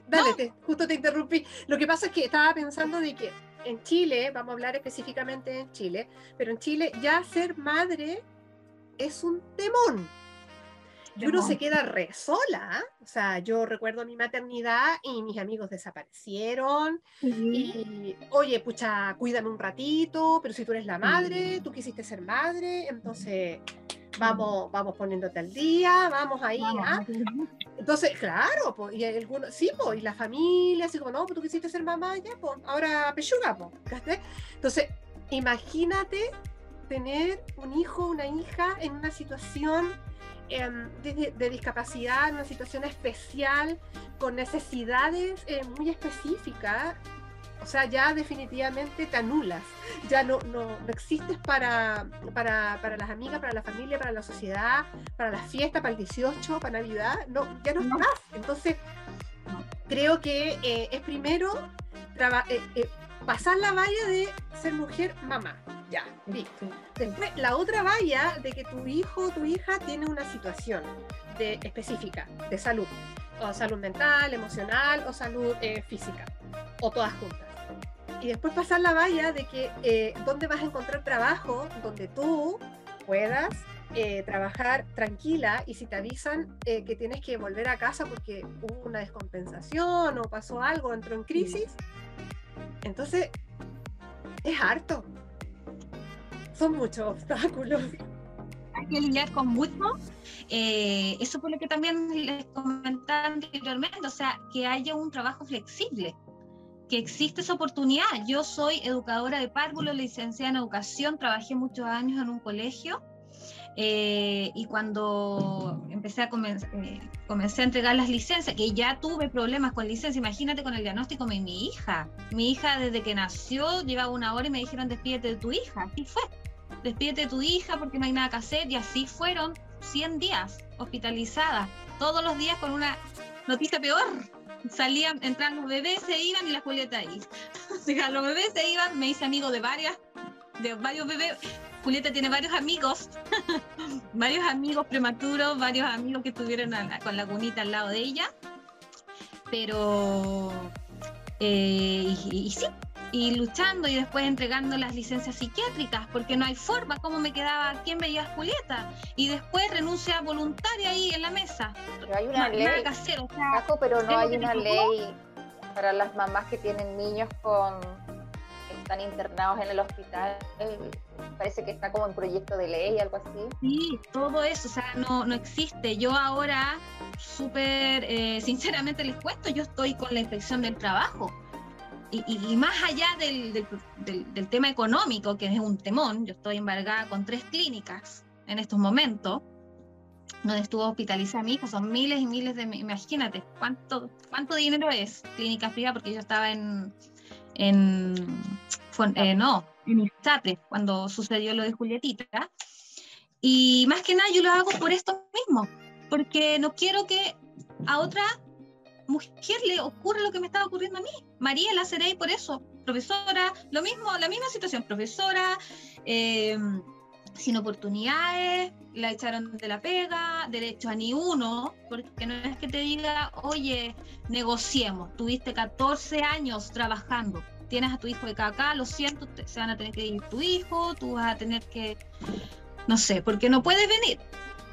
Dale, justo te interrumpí. Lo que pasa es que estaba pensando de que en Chile, vamos a hablar específicamente en Chile, pero en Chile ya ser madre es un temón. Y uno se queda re sola. O sea, yo recuerdo mi maternidad y mis amigos desaparecieron. Y, oye, pucha, cuídame un ratito, pero si tú eres la madre, tú quisiste ser madre, entonces vamos, vamos poniéndote al día, vamos ahí. ¿ah? Entonces, claro, pues, y algunos, sí, pues, y la familia, así como, no, pues tú quisiste ser mamá, ya, pues, ahora pechuga, pues. Entonces, imagínate tener un hijo, una hija en una situación em, de, discapacidad, en una situación especial, con necesidades eh, muy específicas, o sea, ya definitivamente te anulas, ya no, no, existes para, para, las amigas, para la familia, para la sociedad, para la fiesta, para el 18, para Navidad, no, ya no estás. Entonces, creo que eh, es primero eh, pasar la valla de ser mujer mamá. Ya, listo. Después, la otra valla de que tu hijo o tu hija tiene una situación de, específica de salud, o salud mental, emocional o salud eh, física, o todas juntas. Y después pasar la valla de que eh, dónde vas a encontrar trabajo donde tú puedas eh, trabajar tranquila y si te avisan que tienes que volver a casa porque hubo una descompensación o pasó algo, entró en crisis, entonces es harto son muchos obstáculos. Hay que lidiar con mucho. Eh, eso por lo que también les comentaba anteriormente, o sea, que haya un trabajo flexible, que existe esa oportunidad. Yo soy educadora de párvulo, licenciada en educación, trabajé muchos años en un colegio eh, y cuando empecé a eh, comencé a entregar las licencias, que ya tuve problemas con licencia, imagínate con el diagnóstico de mi hija. Mi hija desde que nació llevaba una hora y me dijeron despídete de tu hija. Así fue despídete de tu hija porque no hay nada que hacer. Y así fueron 100 días hospitalizadas, todos los días con una noticia peor. Salían, entraban los bebés, se iban y la Julieta ahí. los bebés se iban, me hice amigo de varias, de varios bebés. Julieta tiene varios amigos, varios amigos prematuros, varios amigos que estuvieron con la cunita al lado de ella. Pero, eh, y sí, y luchando y después entregando las licencias psiquiátricas, porque no hay forma, ¿cómo me quedaba? ¿Quién veía a Julieta? Y después renuncia voluntaria ahí en la mesa. Pero hay una ley, pero no hay una ley para las mamás que tienen niños con están internados en el hospital. Parece que está como en proyecto de ley, algo así. Sí, todo eso, o sea, no, no existe. Yo ahora, súper eh, sinceramente les cuento, yo estoy con la inspección del trabajo y, más allá del, del, tema económico, que es un temón, yo estoy embargada con tres clínicas en estos momentos, donde estuvo hospitalizada mi hija, son miles y miles de, imagínate, ¿cuánto, cuánto dinero es clínica privada? Porque yo estaba en, en, eh, no, en Iztate, cuando sucedió lo de Julietita. Y más que nada yo lo hago por esto mismo, porque no quiero que a otra mujer le ocurra lo que me estaba ocurriendo a mí. María la seré por eso, profesora, lo mismo, la misma situación, profesora, eh, sin oportunidades, la echaron de la pega, derecho a ni uno, porque no es que te diga, oye, negociemos, tuviste 14 años trabajando, tienes a tu hijo de acá, lo siento, se van a tener que ir tu hijo, tú vas a tener que, no sé, porque no puedes venir.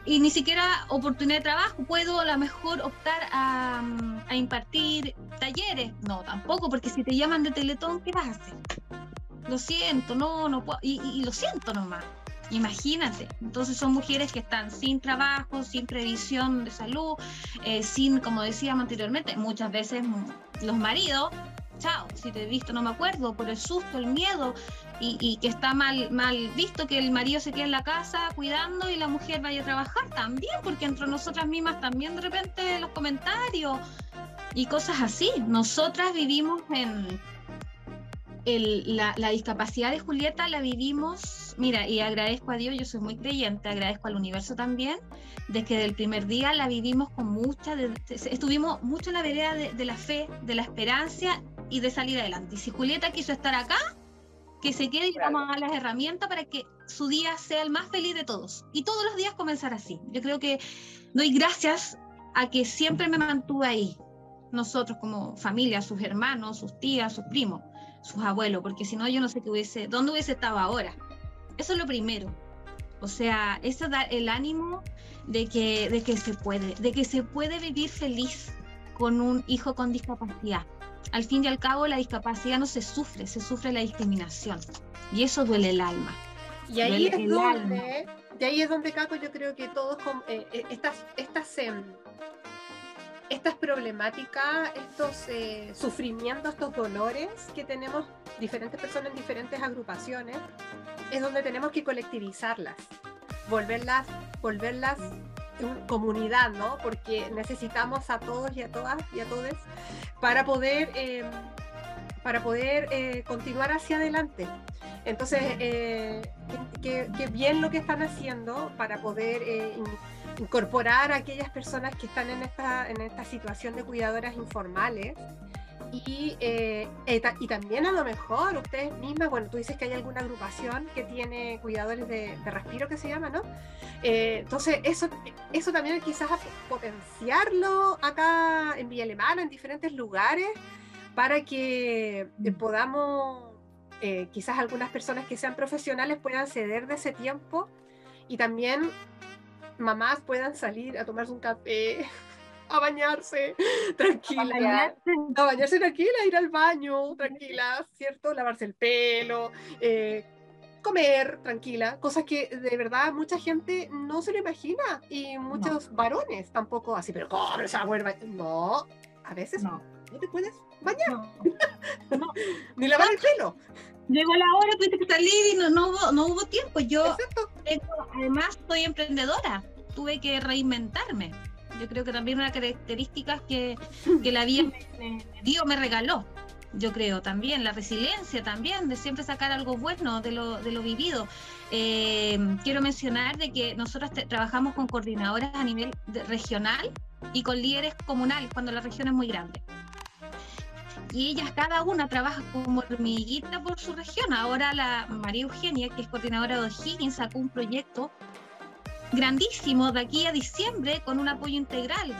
Y ni siquiera oportunidad de trabajo, puedo a lo mejor optar a, impartir talleres. No, tampoco, porque si te llaman de Teletón, ¿qué vas a hacer? Lo siento, no, no puedo, y, y lo siento nomás. Imagínate, entonces son mujeres que están sin trabajo, sin previsión de salud, eh, sin, como decíamos anteriormente, muchas veces los maridos, chao, si te he visto no me acuerdo, por el susto, el miedo, y, que está mal, mal visto que el marido se quede en la casa cuidando y la mujer vaya a trabajar también, porque entre nosotras mismas también de repente los comentarios y cosas así. Nosotras vivimos en la, la discapacidad de Julieta, la vivimos mira, y agradezco a Dios, yo soy muy creyente, agradezco al universo también, de que del primer día la vivimos con mucha, estuvimos mucho en la vereda de, la fe, de la esperanza y de salir adelante. Y si Julieta quiso estar acá, que se quede y vamos a dar las herramientas para que su día sea el más feliz de todos. Y todos los días comenzar así. Yo creo que doy gracias a que siempre me mantuve ahí. Nosotros como familia, sus hermanos, sus tías, sus primos, sus abuelos, porque si no yo no sé qué hubiese, dónde hubiese estado ahora. Eso es lo primero. O sea, eso da el ánimo de que, de que se puede, de que se puede vivir feliz con un hijo con discapacidad. Al fin y al cabo, la discapacidad no se sufre, se sufre la discriminación. Y eso duele el alma. Y ahí, es donde, y ahí es donde, Caco, yo creo que todos, eh, eh, estas, estas, em, estas problemáticas, estos eh, sufrimientos, estos dolores que tenemos diferentes personas en diferentes agrupaciones, es donde tenemos que colectivizarlas, volverlas, volverlas comunidad, ¿no? Porque necesitamos a todos y a todas y a todos para poder, eh, para poder eh, continuar hacia adelante. Entonces, eh, qué bien lo que están haciendo para poder incorporar a aquellas personas que están en esta, en esta situación de cuidadoras informales y, eh, eh, y también a lo mejor ustedes mismas, bueno, tú dices que hay alguna agrupación que tiene cuidadores de, respiro que se llama, ¿no? Eh, entonces, eso, eso también quizás potenciarlo acá en Villa Alemana, en diferentes lugares, para que mm. podamos, quizás algunas personas que sean profesionales puedan ceder de ese tiempo y también mamás puedan salir a tomarse un café a bañarse, tranquila. A bañarse. tranquila, ir al baño, tranquila, ¿cierto? Lavarse el pelo, eh, comer tranquila, cosas que de verdad mucha gente no se lo imagina y muchos varones tampoco así, pero ¿cómo se va No, a veces no, no te puedes bañar, no. ni lavar el pelo. Llegó la hora, tuviste que salir y no, no, hubo, no hubo tiempo. Yo, además, soy emprendedora, tuve que reinventarme. Yo creo que también una característica que, que la vida me, me regaló. Yo creo también, la resiliencia también, de siempre sacar algo bueno de lo, de lo vivido. Eh, quiero mencionar de que nosotros trabajamos con coordinadoras a nivel regional y con líderes comunales cuando la región es muy grande y ellas cada una trabaja como hormiguita por su región. Ahora la María Eugenia, que es coordinadora de O'Higgins, sacó un proyecto grandísimo de aquí a diciembre con un apoyo integral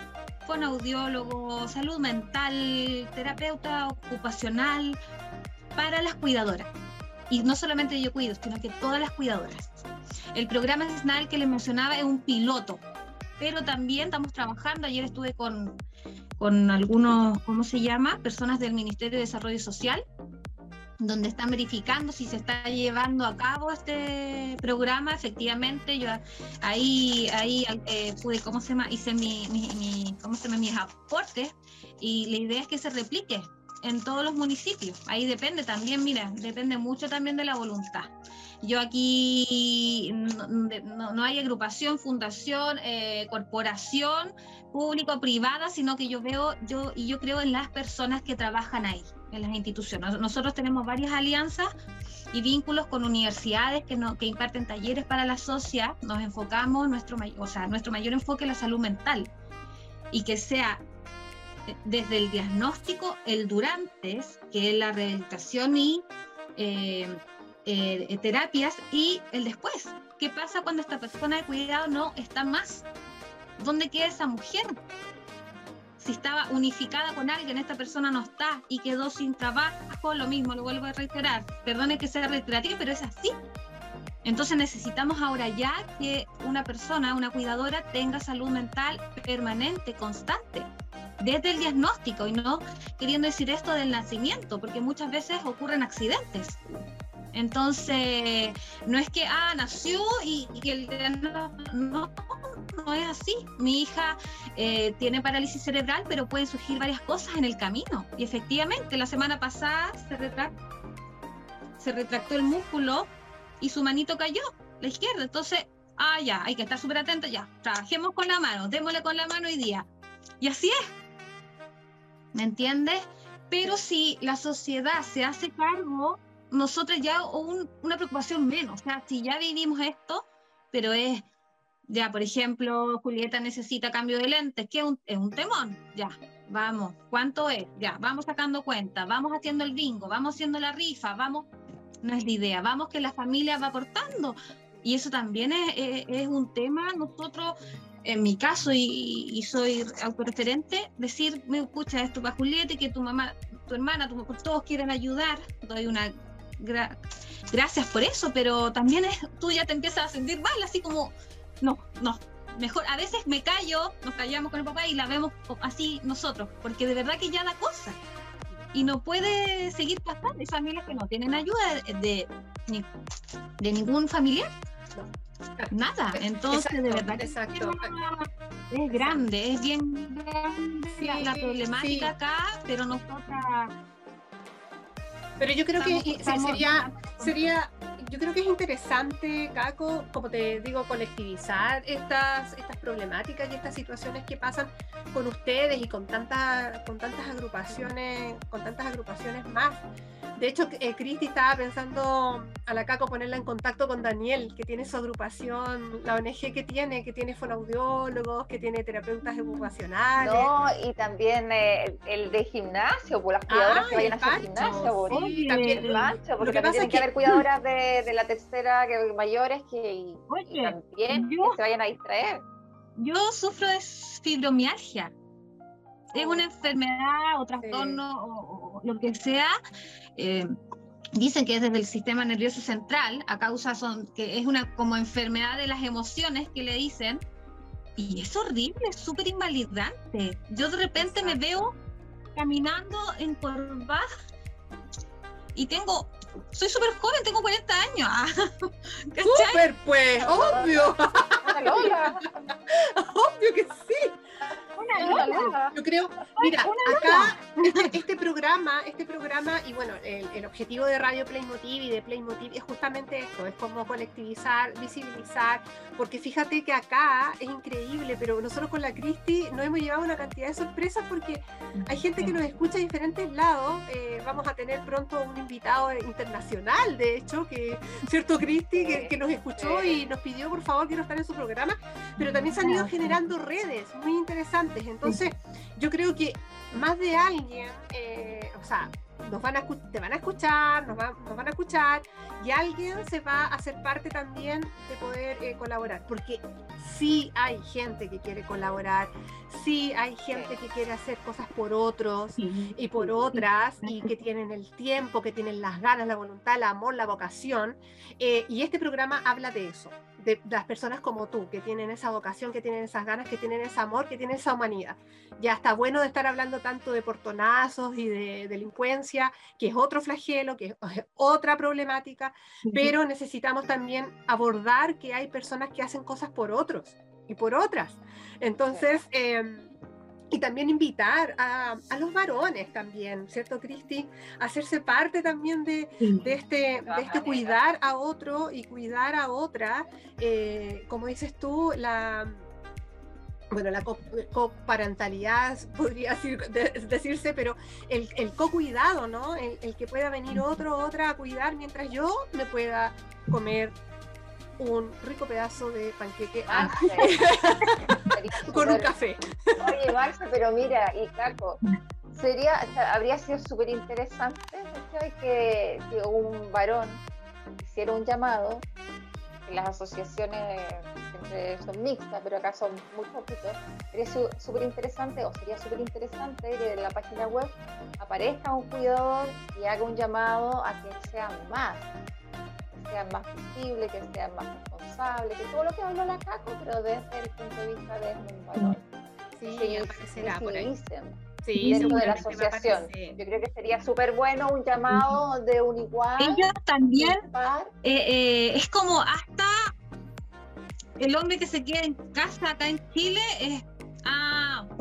con audiólogo, salud mental, terapeuta ocupacional para las cuidadoras. Y no solamente yo cuido, sino que todas las cuidadoras. El programa SNAL que les mencionaba es un piloto, pero también estamos trabajando, ayer estuve con, con algunos, ¿cómo se llama? Personas del Ministerio de Desarrollo Social, donde están verificando si se está llevando a cabo este programa. Efectivamente, yo ahí, ahí eh, pude, ¿cómo se llama? Hice mi, mi, ¿cómo se llama? mis aportes y la idea es que se replique en todos los municipios. Ahí depende también, mira, depende mucho también de la voluntad. Yo aquí no, hay agrupación, fundación, eh, corporación, público, privada, sino que yo veo, yo y yo creo en las personas que trabajan ahí, en las instituciones. Nosotros tenemos varias alianzas y vínculos con universidades que, no, que imparten talleres para la sociedad. Nos enfocamos, nuestro, o sea, nuestro mayor enfoque es la salud mental y que sea desde el diagnóstico, el durante, que es la rehabilitación y eh, eh, terapias, y el después. ¿Qué pasa cuando esta persona de cuidado no está más? ¿Dónde queda esa mujer? Si estaba unificada con alguien, esta persona no está y quedó sin trabajo, lo mismo, lo vuelvo a reiterar. Perdone que sea reiterativo, pero es así. Entonces necesitamos ahora ya que una persona, una cuidadora, tenga salud mental permanente, constante desde el diagnóstico y no queriendo decir esto del nacimiento, porque muchas veces ocurren accidentes. Entonces, no es que, ah, nació y, que el no, no, no es así. Mi hija eh, tiene parálisis cerebral, pero pueden surgir varias cosas en el camino. Y efectivamente, la semana pasada se retractó, se retractó el músculo y su manito cayó, la izquierda. Entonces, ah, ya, hay que estar súper atenta, ya, trabajemos con la mano, démosle con la mano hoy día. Y así es. ¿Me entiendes? Pero si la sociedad se hace cargo, nosotros ya una preocupación menos. O sea, si ya vivimos esto, pero es, ya, por ejemplo, Julieta necesita cambio de lentes, que es un, es un temón, ya, vamos, ¿cuánto es? Ya, vamos sacando cuenta, vamos haciendo el bingo, vamos haciendo la rifa, vamos, no es la idea, vamos que la familia va aportando. Y eso también es, un tema, nosotros en mi caso, y, soy autorreferente, decir, me escucha esto para Julieta que tu mamá, tu hermana, tu, todos quieren ayudar, doy una gracias por eso, pero también es, tú ya te empiezas a sentir mal, así como, no, no, mejor, a veces me callo, nos callamos con el papá y la vemos así nosotros, porque de verdad que ya da cosa. Y no puede seguir pasando. Hay familias que no tienen ayuda de, de, de ningún familiar nada. Entonces, de verdad, exacto. es grande, es bien grande la, problemática acá, pero nosotras. Pero yo creo que sería, sería, yo creo que es interesante, Caco, como te digo, colectivizar estas, estas problemáticas y estas situaciones que pasan con ustedes y con tantas, con tantas agrupaciones, con tantas agrupaciones más. De hecho, eh, Cristi estaba pensando a la Caco ponerla en contacto con Daniel, que tiene su agrupación, la ONG que tiene, que tiene fonoaudiólogos, que tiene terapeutas ocupacionales. No, y también eh, el de gimnasio, por pues, las cuidadoras que vayan a hacer gimnasio. Por sí, también el mancho, porque también tienen que, haber cuidadoras de, de, la tercera, que mayores, que también que se vayan a distraer. Yo sufro de fibromialgia. Es una enfermedad o trastorno o, lo que sea, eh, dicen que es desde el sistema nervioso central, a causa son, que es una como enfermedad de las emociones que le dicen, y es horrible, es súper invalidante. Yo de repente me veo caminando en encorvada y tengo, soy súper joven, tengo 40 años. ¡Súper pues! ¡Obvio! ¡Obvio que sí! Yo creo, mira, acá este, este, programa, este programa, y bueno, el, objetivo de Radio Playmotiv y de Playmotiv es justamente esto, es como colectivizar, visibilizar, porque fíjate que acá es increíble, pero nosotros con la Cristi nos hemos llevado una cantidad de sorpresas porque hay gente que nos escucha de diferentes lados. Eh, vamos a tener pronto un invitado internacional, de hecho, que, ¿cierto, Cristi? Que, que nos escuchó y nos pidió por favor que no estar en su programa, pero también se han ido generando redes muy interesantes entonces, yo creo que más de alguien, eh, o sea, nos van a, te van a escuchar, nos, van a escuchar y alguien se va a hacer parte también de poder eh, colaborar, porque sí hay gente que quiere colaborar, sí hay gente que quiere hacer cosas por otros y por otras y que tienen el tiempo, que tienen las ganas, la voluntad, el amor, la vocación, eh, y este programa habla de eso de las personas como tú, que tienen esa vocación, que tienen esas ganas, que tienen ese amor, que tienen esa humanidad. Ya está bueno de estar hablando tanto de portonazos y de delincuencia, que es otro flagelo, que es otra problemática, pero necesitamos también abordar que hay personas que hacen cosas por otros y por otras. Entonces, em, y también invitar a, a, los varones también, ¿cierto, Cristi? A hacerse parte también de, de este, de este cuidar a otro y cuidar a otra. Eh, como dices tú, la, bueno, la coparentalidad podría decirse, pero el, el co-cuidado, ¿no? El, el, que pueda venir otro otra a cuidar mientras yo me pueda comer un rico pedazo de panqueque ah, con un café. Oye, Max, pero mira, y Caco, sería, habría sido súper interesante que, que un varón hiciera un llamado, las asociaciones siempre son mixtas, pero acá son muy poquitos, sería súper interesante, o sería súper interesante que en la página web aparezca un cuidador y haga un llamado a que sean más sean más visibles, que sean más responsables, que todo lo que habló la Caco, pero desde el punto de vista de un valor. Sí, que por ahí. Sí, dentro de la asociación. Yo creo que sería súper bueno un llamado de un igual. Ellos también, eh, eh, es como hasta el hombre que se queda en casa acá en Chile es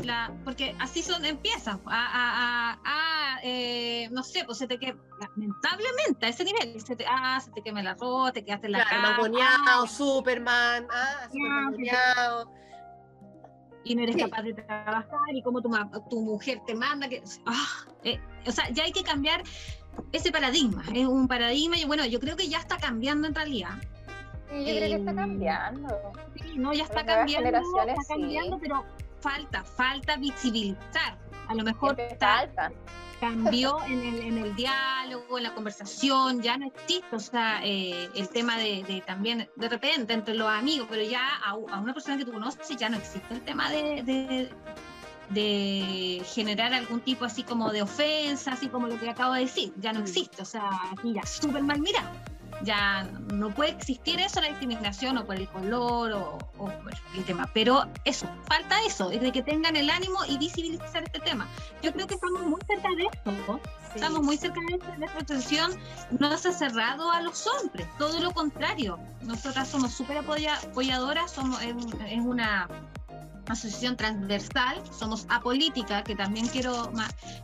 La, porque así son, empiezan. A, a, eh, no sé, pues se te quema, lamentablemente a ese nivel, se te, ah, se te quema el arroz, te quedaste en la claro, cama. Superman, ah, Superman y no eres capaz de trabajar y como tu, tu mujer te manda que ah, eh, o sea ya hay que cambiar ese paradigma es un paradigma y bueno yo creo que ya está cambiando en realidad. Sí, yo creo que está em, cambiando. sí no ya está cambiando está cambiando pero falta, falta visibilizar. A lo mejor falta. cambió en el, en el, diálogo, en la conversación, ya no existe, o sea, eh, el tema de, también, de repente, entre los amigos, pero ya a, una persona que tú conoces ya no existe el tema de, de, generar algún tipo así como de ofensa, así como lo que acabo de decir, ya no mm. existe, o sea, aquí ya súper mal mirado ya no puede existir eso, la discriminación o por el color o, por el tema. Pero eso, falta eso, es de que tengan el ánimo y visibilizar este tema. Yo creo que estamos muy cerca de esto, estamos muy cerca de esto. Nuestra asociación no se ha cerrado a los hombres, todo lo contrario. Nosotras somos súper apoyadoras, somos es una asociación transversal, somos apolítica, que también quiero,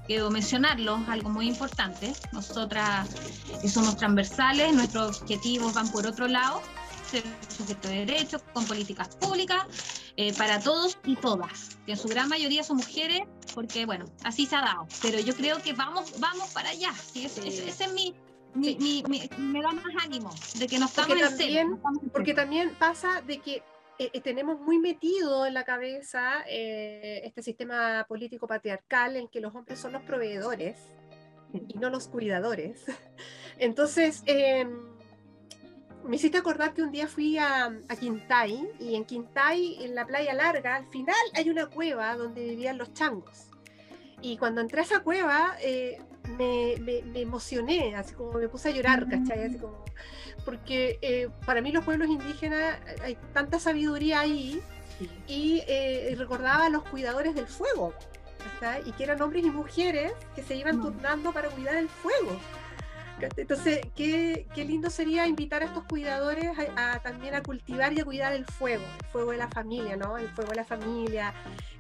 quiero mencionarlo, algo muy importante. Nosotras eh, somos transversales, nuestros objetivos van por otro lado, ser sujeto de derechos, con políticas públicas eh, para todos y todas, que en su gran mayoría son mujeres, porque bueno, así se ha dado. Pero yo creo que vamos, vamos para allá. Ese, es mi, me da más ánimo de que nos estamos en Porque también pasa de que eh, eh, tenemos muy metido en la cabeza eh, este sistema político patriarcal en que los hombres son los proveedores y no los cuidadores. Entonces, em, me hiciste acordar que un día fui a, a, Quintay y en Quintay, en la playa larga, al final hay una cueva donde vivían los changos. Y cuando entré a esa cueva, me, me, emocioné, así como me puse a llorar, ¿cachai? Así como, porque eh, para mí los pueblos indígenas hay tanta sabiduría ahí y eh, recordaba a los cuidadores del fuego, y que eran hombres y mujeres que se iban mm. turnando para cuidar el fuego. Entonces, qué, qué, lindo sería invitar a estos cuidadores a, también a cultivar y a cuidar el fuego, el fuego de la familia, ¿no? El fuego de la familia,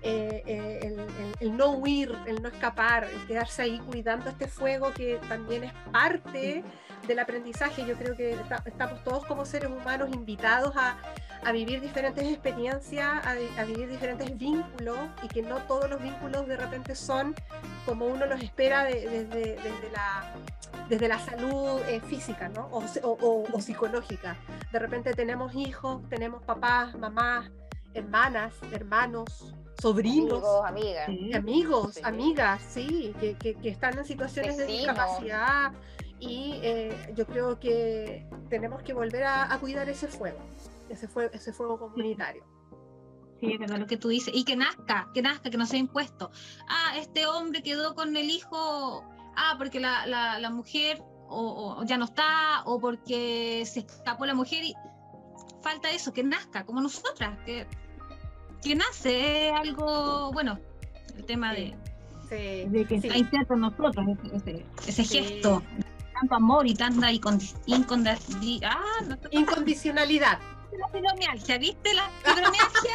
eh, eh, el, no huir, el no escapar, el quedarse ahí cuidando este fuego que también es parte del aprendizaje. Yo creo que estamos todos como seres humanos invitados a, a vivir diferentes experiencias, a, vivir diferentes vínculos y que no todos los vínculos de repente son como uno los espera desde, desde, la, desde la salud eh, física ¿no? o, o, o, psicológica. De repente tenemos hijos, tenemos papás, mamás, hermanas, hermanos, sobrinos, amigos, amigas, amigos, amigas, sí, que, que, están en situaciones de discapacidad y eh, yo creo que tenemos que volver a, cuidar ese fuego, ese fuego, ese fuego comunitario. Sí, es verdad lo que tú dices. Y que nazca, que nazca, que no sea impuesto. Ah, este hombre quedó con el hijo, ah, porque la, la, la mujer o, ya no está, o porque se escapó la mujer y falta eso, que nazca, como nosotras, que, que nace algo, bueno, el tema de, de que está inserto en nosotros, ese, ese gesto tanto amor y tanta ah, incondicionalidad. La fibromialgia, ¿viste? La fibromialgia.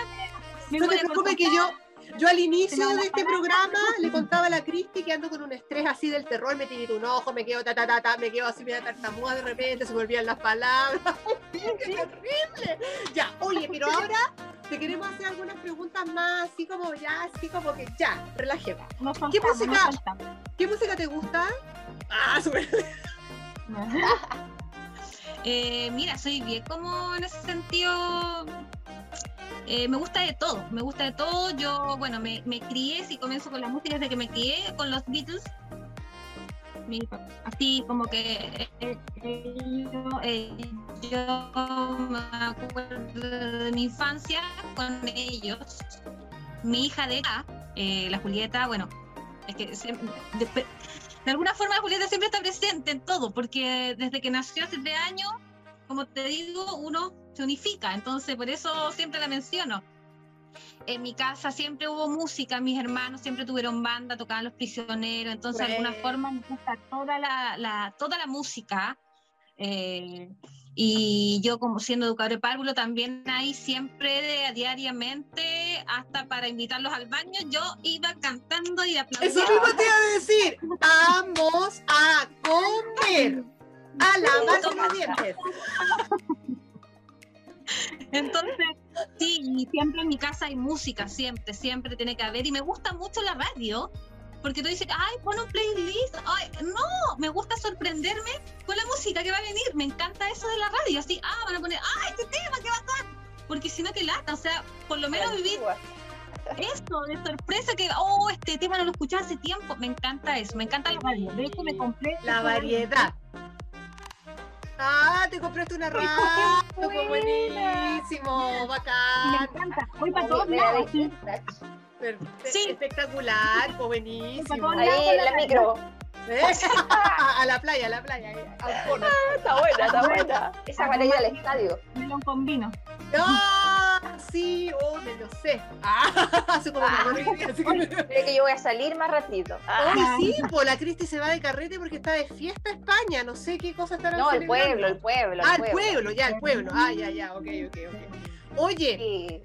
no te preocupes que yo, Yo al inicio de este programa le contaba a la Cristi que ando con un estrés así del terror, me tirito un ojo, me quedo ta ta ta ta, me quedo así media tartamuda de repente, se volvían las palabras. ¡Qué terrible! Ya, oye, pero ahora te queremos hacer algunas preguntas más, así como ya, así como que ya, relajemos. ¿Qué música, ¿Qué música te gusta? Ah, súper. eh, mira, soy bien como en ese sentido. Eh, me gusta de todo, me gusta de todo. Yo, bueno, me, crié, si comienzo con la música desde que me crié con los Beatles. así como que eh, eh, yo me acuerdo de mi infancia con ellos. Mi hija de eh, la Julieta, bueno, es que de, de, alguna forma Julieta siempre está presente en todo, porque desde que nació hace tres años, como te digo, uno se unifica, entonces por eso siempre la menciono. En mi casa siempre hubo música, mis hermanos siempre tuvieron banda, tocaban los prisioneros, entonces de alguna forma me gusta toda la, la toda la música. Eh, y yo como siendo educador de párvulo también ahí siempre de, diariamente, hasta para invitarlos al baño, yo iba cantando y aplaudiendo. Eso mismo te iba a decir, vamos a comer, a lavar los dientes. Entonces, sí, siempre en mi casa hay música, siempre, siempre tiene que haber. Y me gusta mucho la radio, porque tú dices, ay, pon un playlist. Ay, no, me gusta sorprenderme con la música que va a venir. Me encanta eso de la radio. Así, ah, van a poner, ay, este tema, qué bacán. Porque si no, que lata. O sea, por lo menos vivir eso de sorpresa que, oh, este tema no lo escuchaba hace tiempo. Me encanta eso, me encanta la radio. De hecho, me compré. La variedad. Ah, te compraste una radio, buenísimo, bacán. Me encanta, voy para todos lados. Sí. Espectacular, buenísimo. Ahí la micro. ¿Eh? a la playa, a la playa. Ah, está buena, está buena. Esa para ir al estadio. Melón con vino. ¡No! Sí, oh, me lo sé. Ah, hace como ah, así que... que yo voy a salir más ratito. Ah. sí, pues la Cristi se va de carrete porque está de fiesta España. No sé qué cosa estará No, el pueblo, el pueblo. ah, el pueblo, ya, el pueblo. Ah, ya, ya, ok, ok, ok. Oye, sí,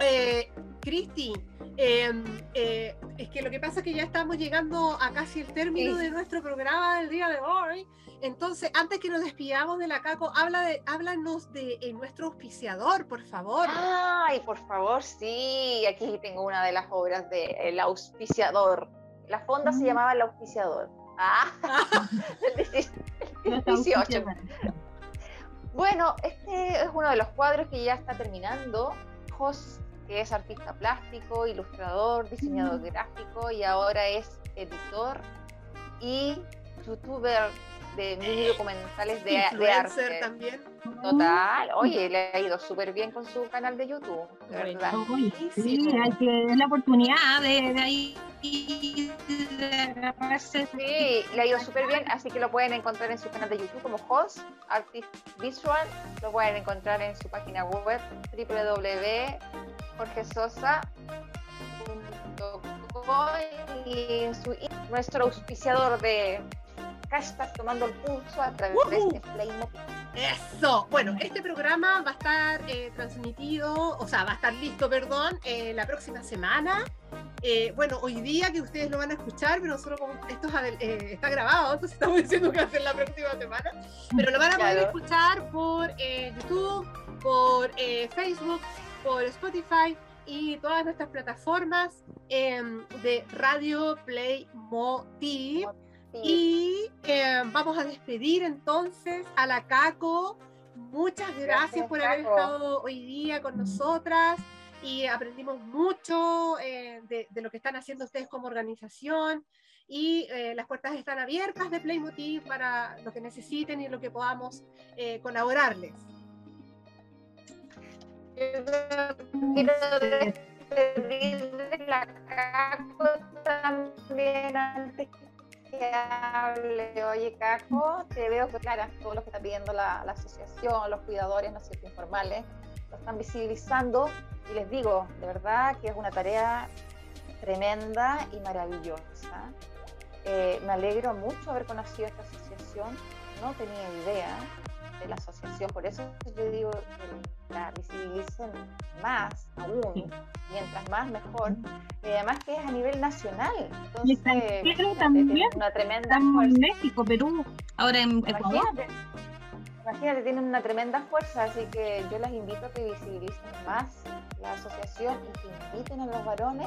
eh, Cristi, Em, eh, es que lo que pasa es que ya estamos llegando a casi el término de nuestro programa del día de hoy. Entonces, antes que nos despidamos de la CACO, habla de, háblanos de nuestro auspiciador, por favor. Ay, por favor, sí. Aquí tengo una de las obras de El auspiciador. La fonda se mm. llamaba El auspiciador. Ah, el 18. Bueno, este es uno de los cuadros que ya está terminando que es artista plástico, ilustrador, diseñador gráfico y ahora es editor y youtuber de mini documentales de, de arte. también. Total, oye, le ha ido súper bien con su canal de YouTube, de verdad. sí, hay que la oportunidad de, de ahí Sí, le ha ido súper bien, así que lo pueden encontrar en su canal de YouTube como Host Artist Visual. Lo pueden encontrar en su página web www.jorgesosa.com y en su, nuestro auspiciador de hashtag tomando el pulso a través de este Playmobil. Eso. Bueno, este programa va a estar eh, transmitido, o sea, va a estar listo, perdón, eh, la próxima semana. Eh, bueno, hoy día que ustedes lo van a escuchar, pero nosotros como esto está grabado, entonces estamos diciendo que va a ser la próxima semana. Pero lo van a poder escuchar por YouTube, por Facebook, por Spotify y todas nuestras plataformas em, de Radio Play Y eh, vamos a despedir entonces a la Caco. Muchas gracias, por haber estado hoy día con nosotras y aprendimos mucho eh, de, lo que están haciendo ustedes como organización y eh, las puertas están abiertas de Playmotiv para lo que necesiten y lo que podamos colaborarles. Quiero despedir de la Caco también antes hable, oye Caco, te veo que claro, todos los que están pidiendo la, asociación, los cuidadores, no sé, informales, lo están visibilizando y les digo, de verdad que es una tarea tremenda y maravillosa. Eh, me alegro mucho haber conocido esta asociación, no tenía idea. De la asociación. Por eso yo digo que la visibilicen más aún, mientras más mejor. Y además que es a nivel nacional. Entonces, también. una tremenda fuerza. México, Perú, ahora en Ecuador. Imagínate, tienen una tremenda fuerza, así que yo las invito a que visibilicen más la asociación y que inviten a los varones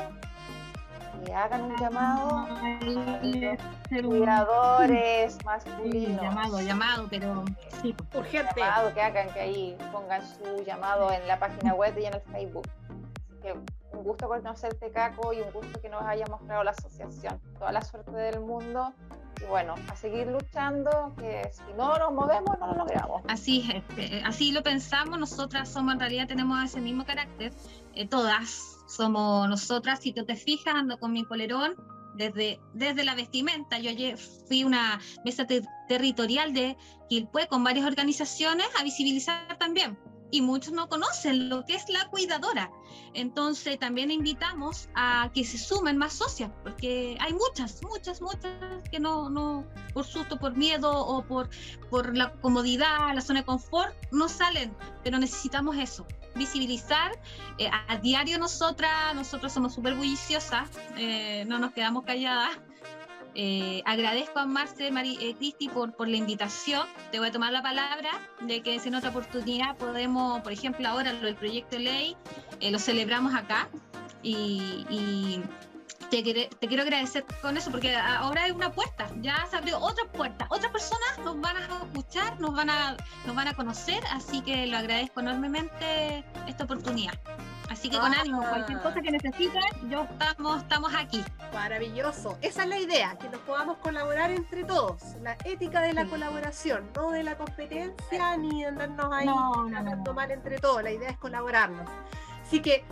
y hagan un llamado a los cuidadores masculinos. llamado, llamado, pero sí, urgente. Llamado, que hagan, que ahí pongan su llamado en la página web y en el Facebook. Así que un gusto conocerte, Caco, y un gusto que nos haya mostrado la asociación. Toda la suerte del mundo y bueno, a seguir luchando, que si no nos movemos no lo logramos. Así es, este, así lo pensamos, nosotras somos, en realidad tenemos ese mismo carácter, eh, todas somos nosotras, si tú te fijas, ando con mi polerón, desde, desde la vestimenta, yo fui una mesa territorial de Quilpue con varias organizaciones a visibilizar también y muchos no conocen lo que es la cuidadora. Entonces también invitamos a que se sumen más socias, porque hay muchas, muchas, muchas que no, no por susto, por miedo o por, por la comodidad, la zona de confort, no salen, pero necesitamos eso, visibilizar. Eh, a, diario nosotras, nosotros somos súper bulliciosas, eh, no nos quedamos calladas eh, agradezco a Marce eh, Cristi por, por la invitación. Te voy a tomar la palabra de que en otra oportunidad podemos, por ejemplo, ahora el proyecto de ley lo celebramos acá y, te, te, quiero agradecer con eso porque ahora hay una puerta, ya se abrió otra puerta, otras personas nos van a escuchar, nos van a, nos van a conocer, así que lo agradezco enormemente esta oportunidad. Así que con ánimo, cualquier cosa que necesiten, yo estamos, estamos aquí. Maravilloso. Esa es la idea, que nos podamos colaborar entre todos. La ética de la colaboración, no de la competencia ni andarnos ahí no, mal entre todos. La idea es colaborarnos. Así que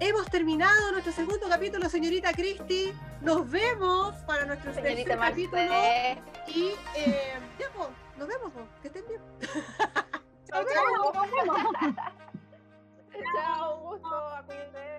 Hemos terminado nuestro segundo capítulo, señorita Cristi. Nos vemos para nuestro señorita tercer capítulo. Y eh, ya, pues, nos vemos. Pues. Que estén bien. chao, chao. Nos vemos. Chao, gusto. Acuídense.